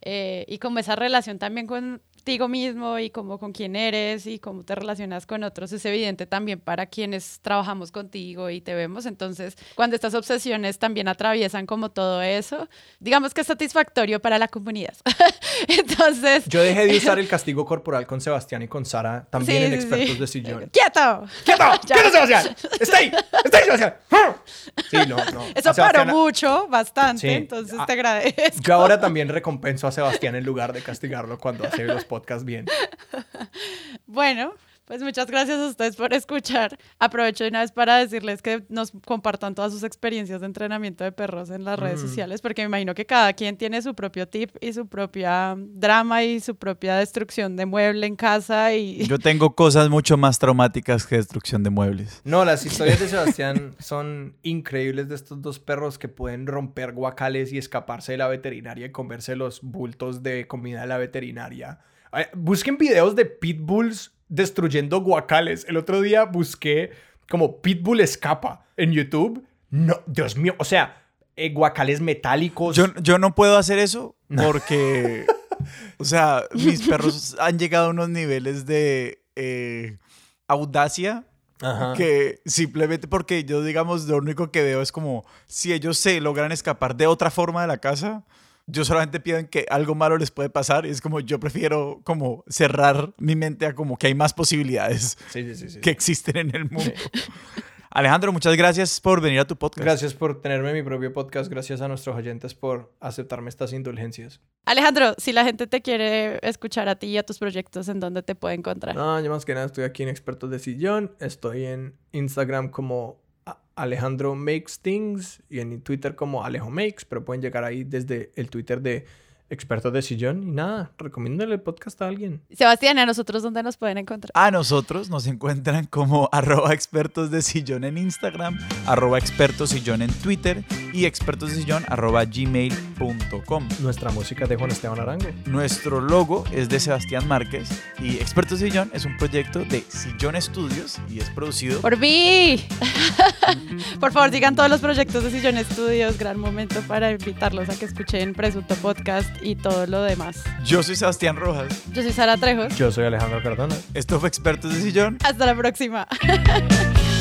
B: Eh, y como esa relación también con contigo mismo y como con quién eres y cómo te relacionas con otros es evidente también para quienes trabajamos contigo y te vemos. Entonces, cuando estas obsesiones también atraviesan como todo eso, digamos que es satisfactorio para la comunidad. Entonces...
C: Yo dejé de usar el castigo corporal con Sebastián y con Sara, también en Expertos de Sillón.
B: ¡Quieto!
C: ¡Quieto! ¡Quieto, Sebastián! ¡Stay! ¡Stay, Sebastián!
B: Sí, no, no. Eso paró mucho, bastante, entonces te agradezco.
C: Yo ahora también recompenso a Sebastián en lugar de castigarlo cuando hace los podcast bien.
B: bueno, pues muchas gracias a ustedes por escuchar. Aprovecho de una vez para decirles que nos compartan todas sus experiencias de entrenamiento de perros en las redes mm. sociales, porque me imagino que cada quien tiene su propio tip y su propia drama y su propia destrucción de mueble en casa. Y...
A: Yo tengo cosas mucho más traumáticas que destrucción de muebles.
C: No, las historias de Sebastián son increíbles de estos dos perros que pueden romper guacales y escaparse de la veterinaria y comerse los bultos de comida de la veterinaria. Busquen videos de pitbulls destruyendo guacales. El otro día busqué como Pitbull escapa en YouTube. No, Dios mío, o sea, eh, guacales metálicos.
A: Yo, yo, no puedo hacer eso porque, o sea, mis perros han llegado a unos niveles de eh, audacia que simplemente porque yo, digamos, lo único que veo es como si ellos se logran escapar de otra forma de la casa, yo solamente pido que algo malo les puede pasar y es como yo prefiero como cerrar mi mente a como que hay más posibilidades que existen en el mundo. Alejandro, muchas gracias por venir a tu podcast.
C: Gracias por tenerme mi propio podcast. Gracias a nuestros oyentes por aceptarme estas indulgencias.
B: Alejandro, si la gente te quiere escuchar a ti y a tus proyectos, ¿en dónde te puede encontrar?
C: No, yo más que nada estoy aquí en Expertos de Sillón. Estoy en Instagram como Alejandro Makes Things y en Twitter como Alejo Makes, pero pueden llegar ahí desde el Twitter de Expertos de Sillón y nada, recomiéndale el podcast a alguien.
B: Sebastián, ¿a nosotros dónde nos pueden encontrar?
A: A nosotros nos encuentran como arroba expertos de sillón en Instagram, arroba expertos sillón en Twitter y expertosdesillón.gmail.com.
C: Nuestra música es de Juan Esteban Arango.
A: Nuestro logo es de Sebastián Márquez y Expertos de Sillón es un proyecto de Sillón Estudios y es producido
B: por mí. por favor, sigan todos los proyectos de Sillón Estudios. Gran momento para invitarlos a que escuchen Presunto Podcast y todo lo demás.
A: Yo soy Sebastián Rojas.
B: Yo soy Sara Trejos.
C: Yo soy Alejandro Cardona.
A: Esto fue Expertos de Sillón.
B: Hasta la próxima.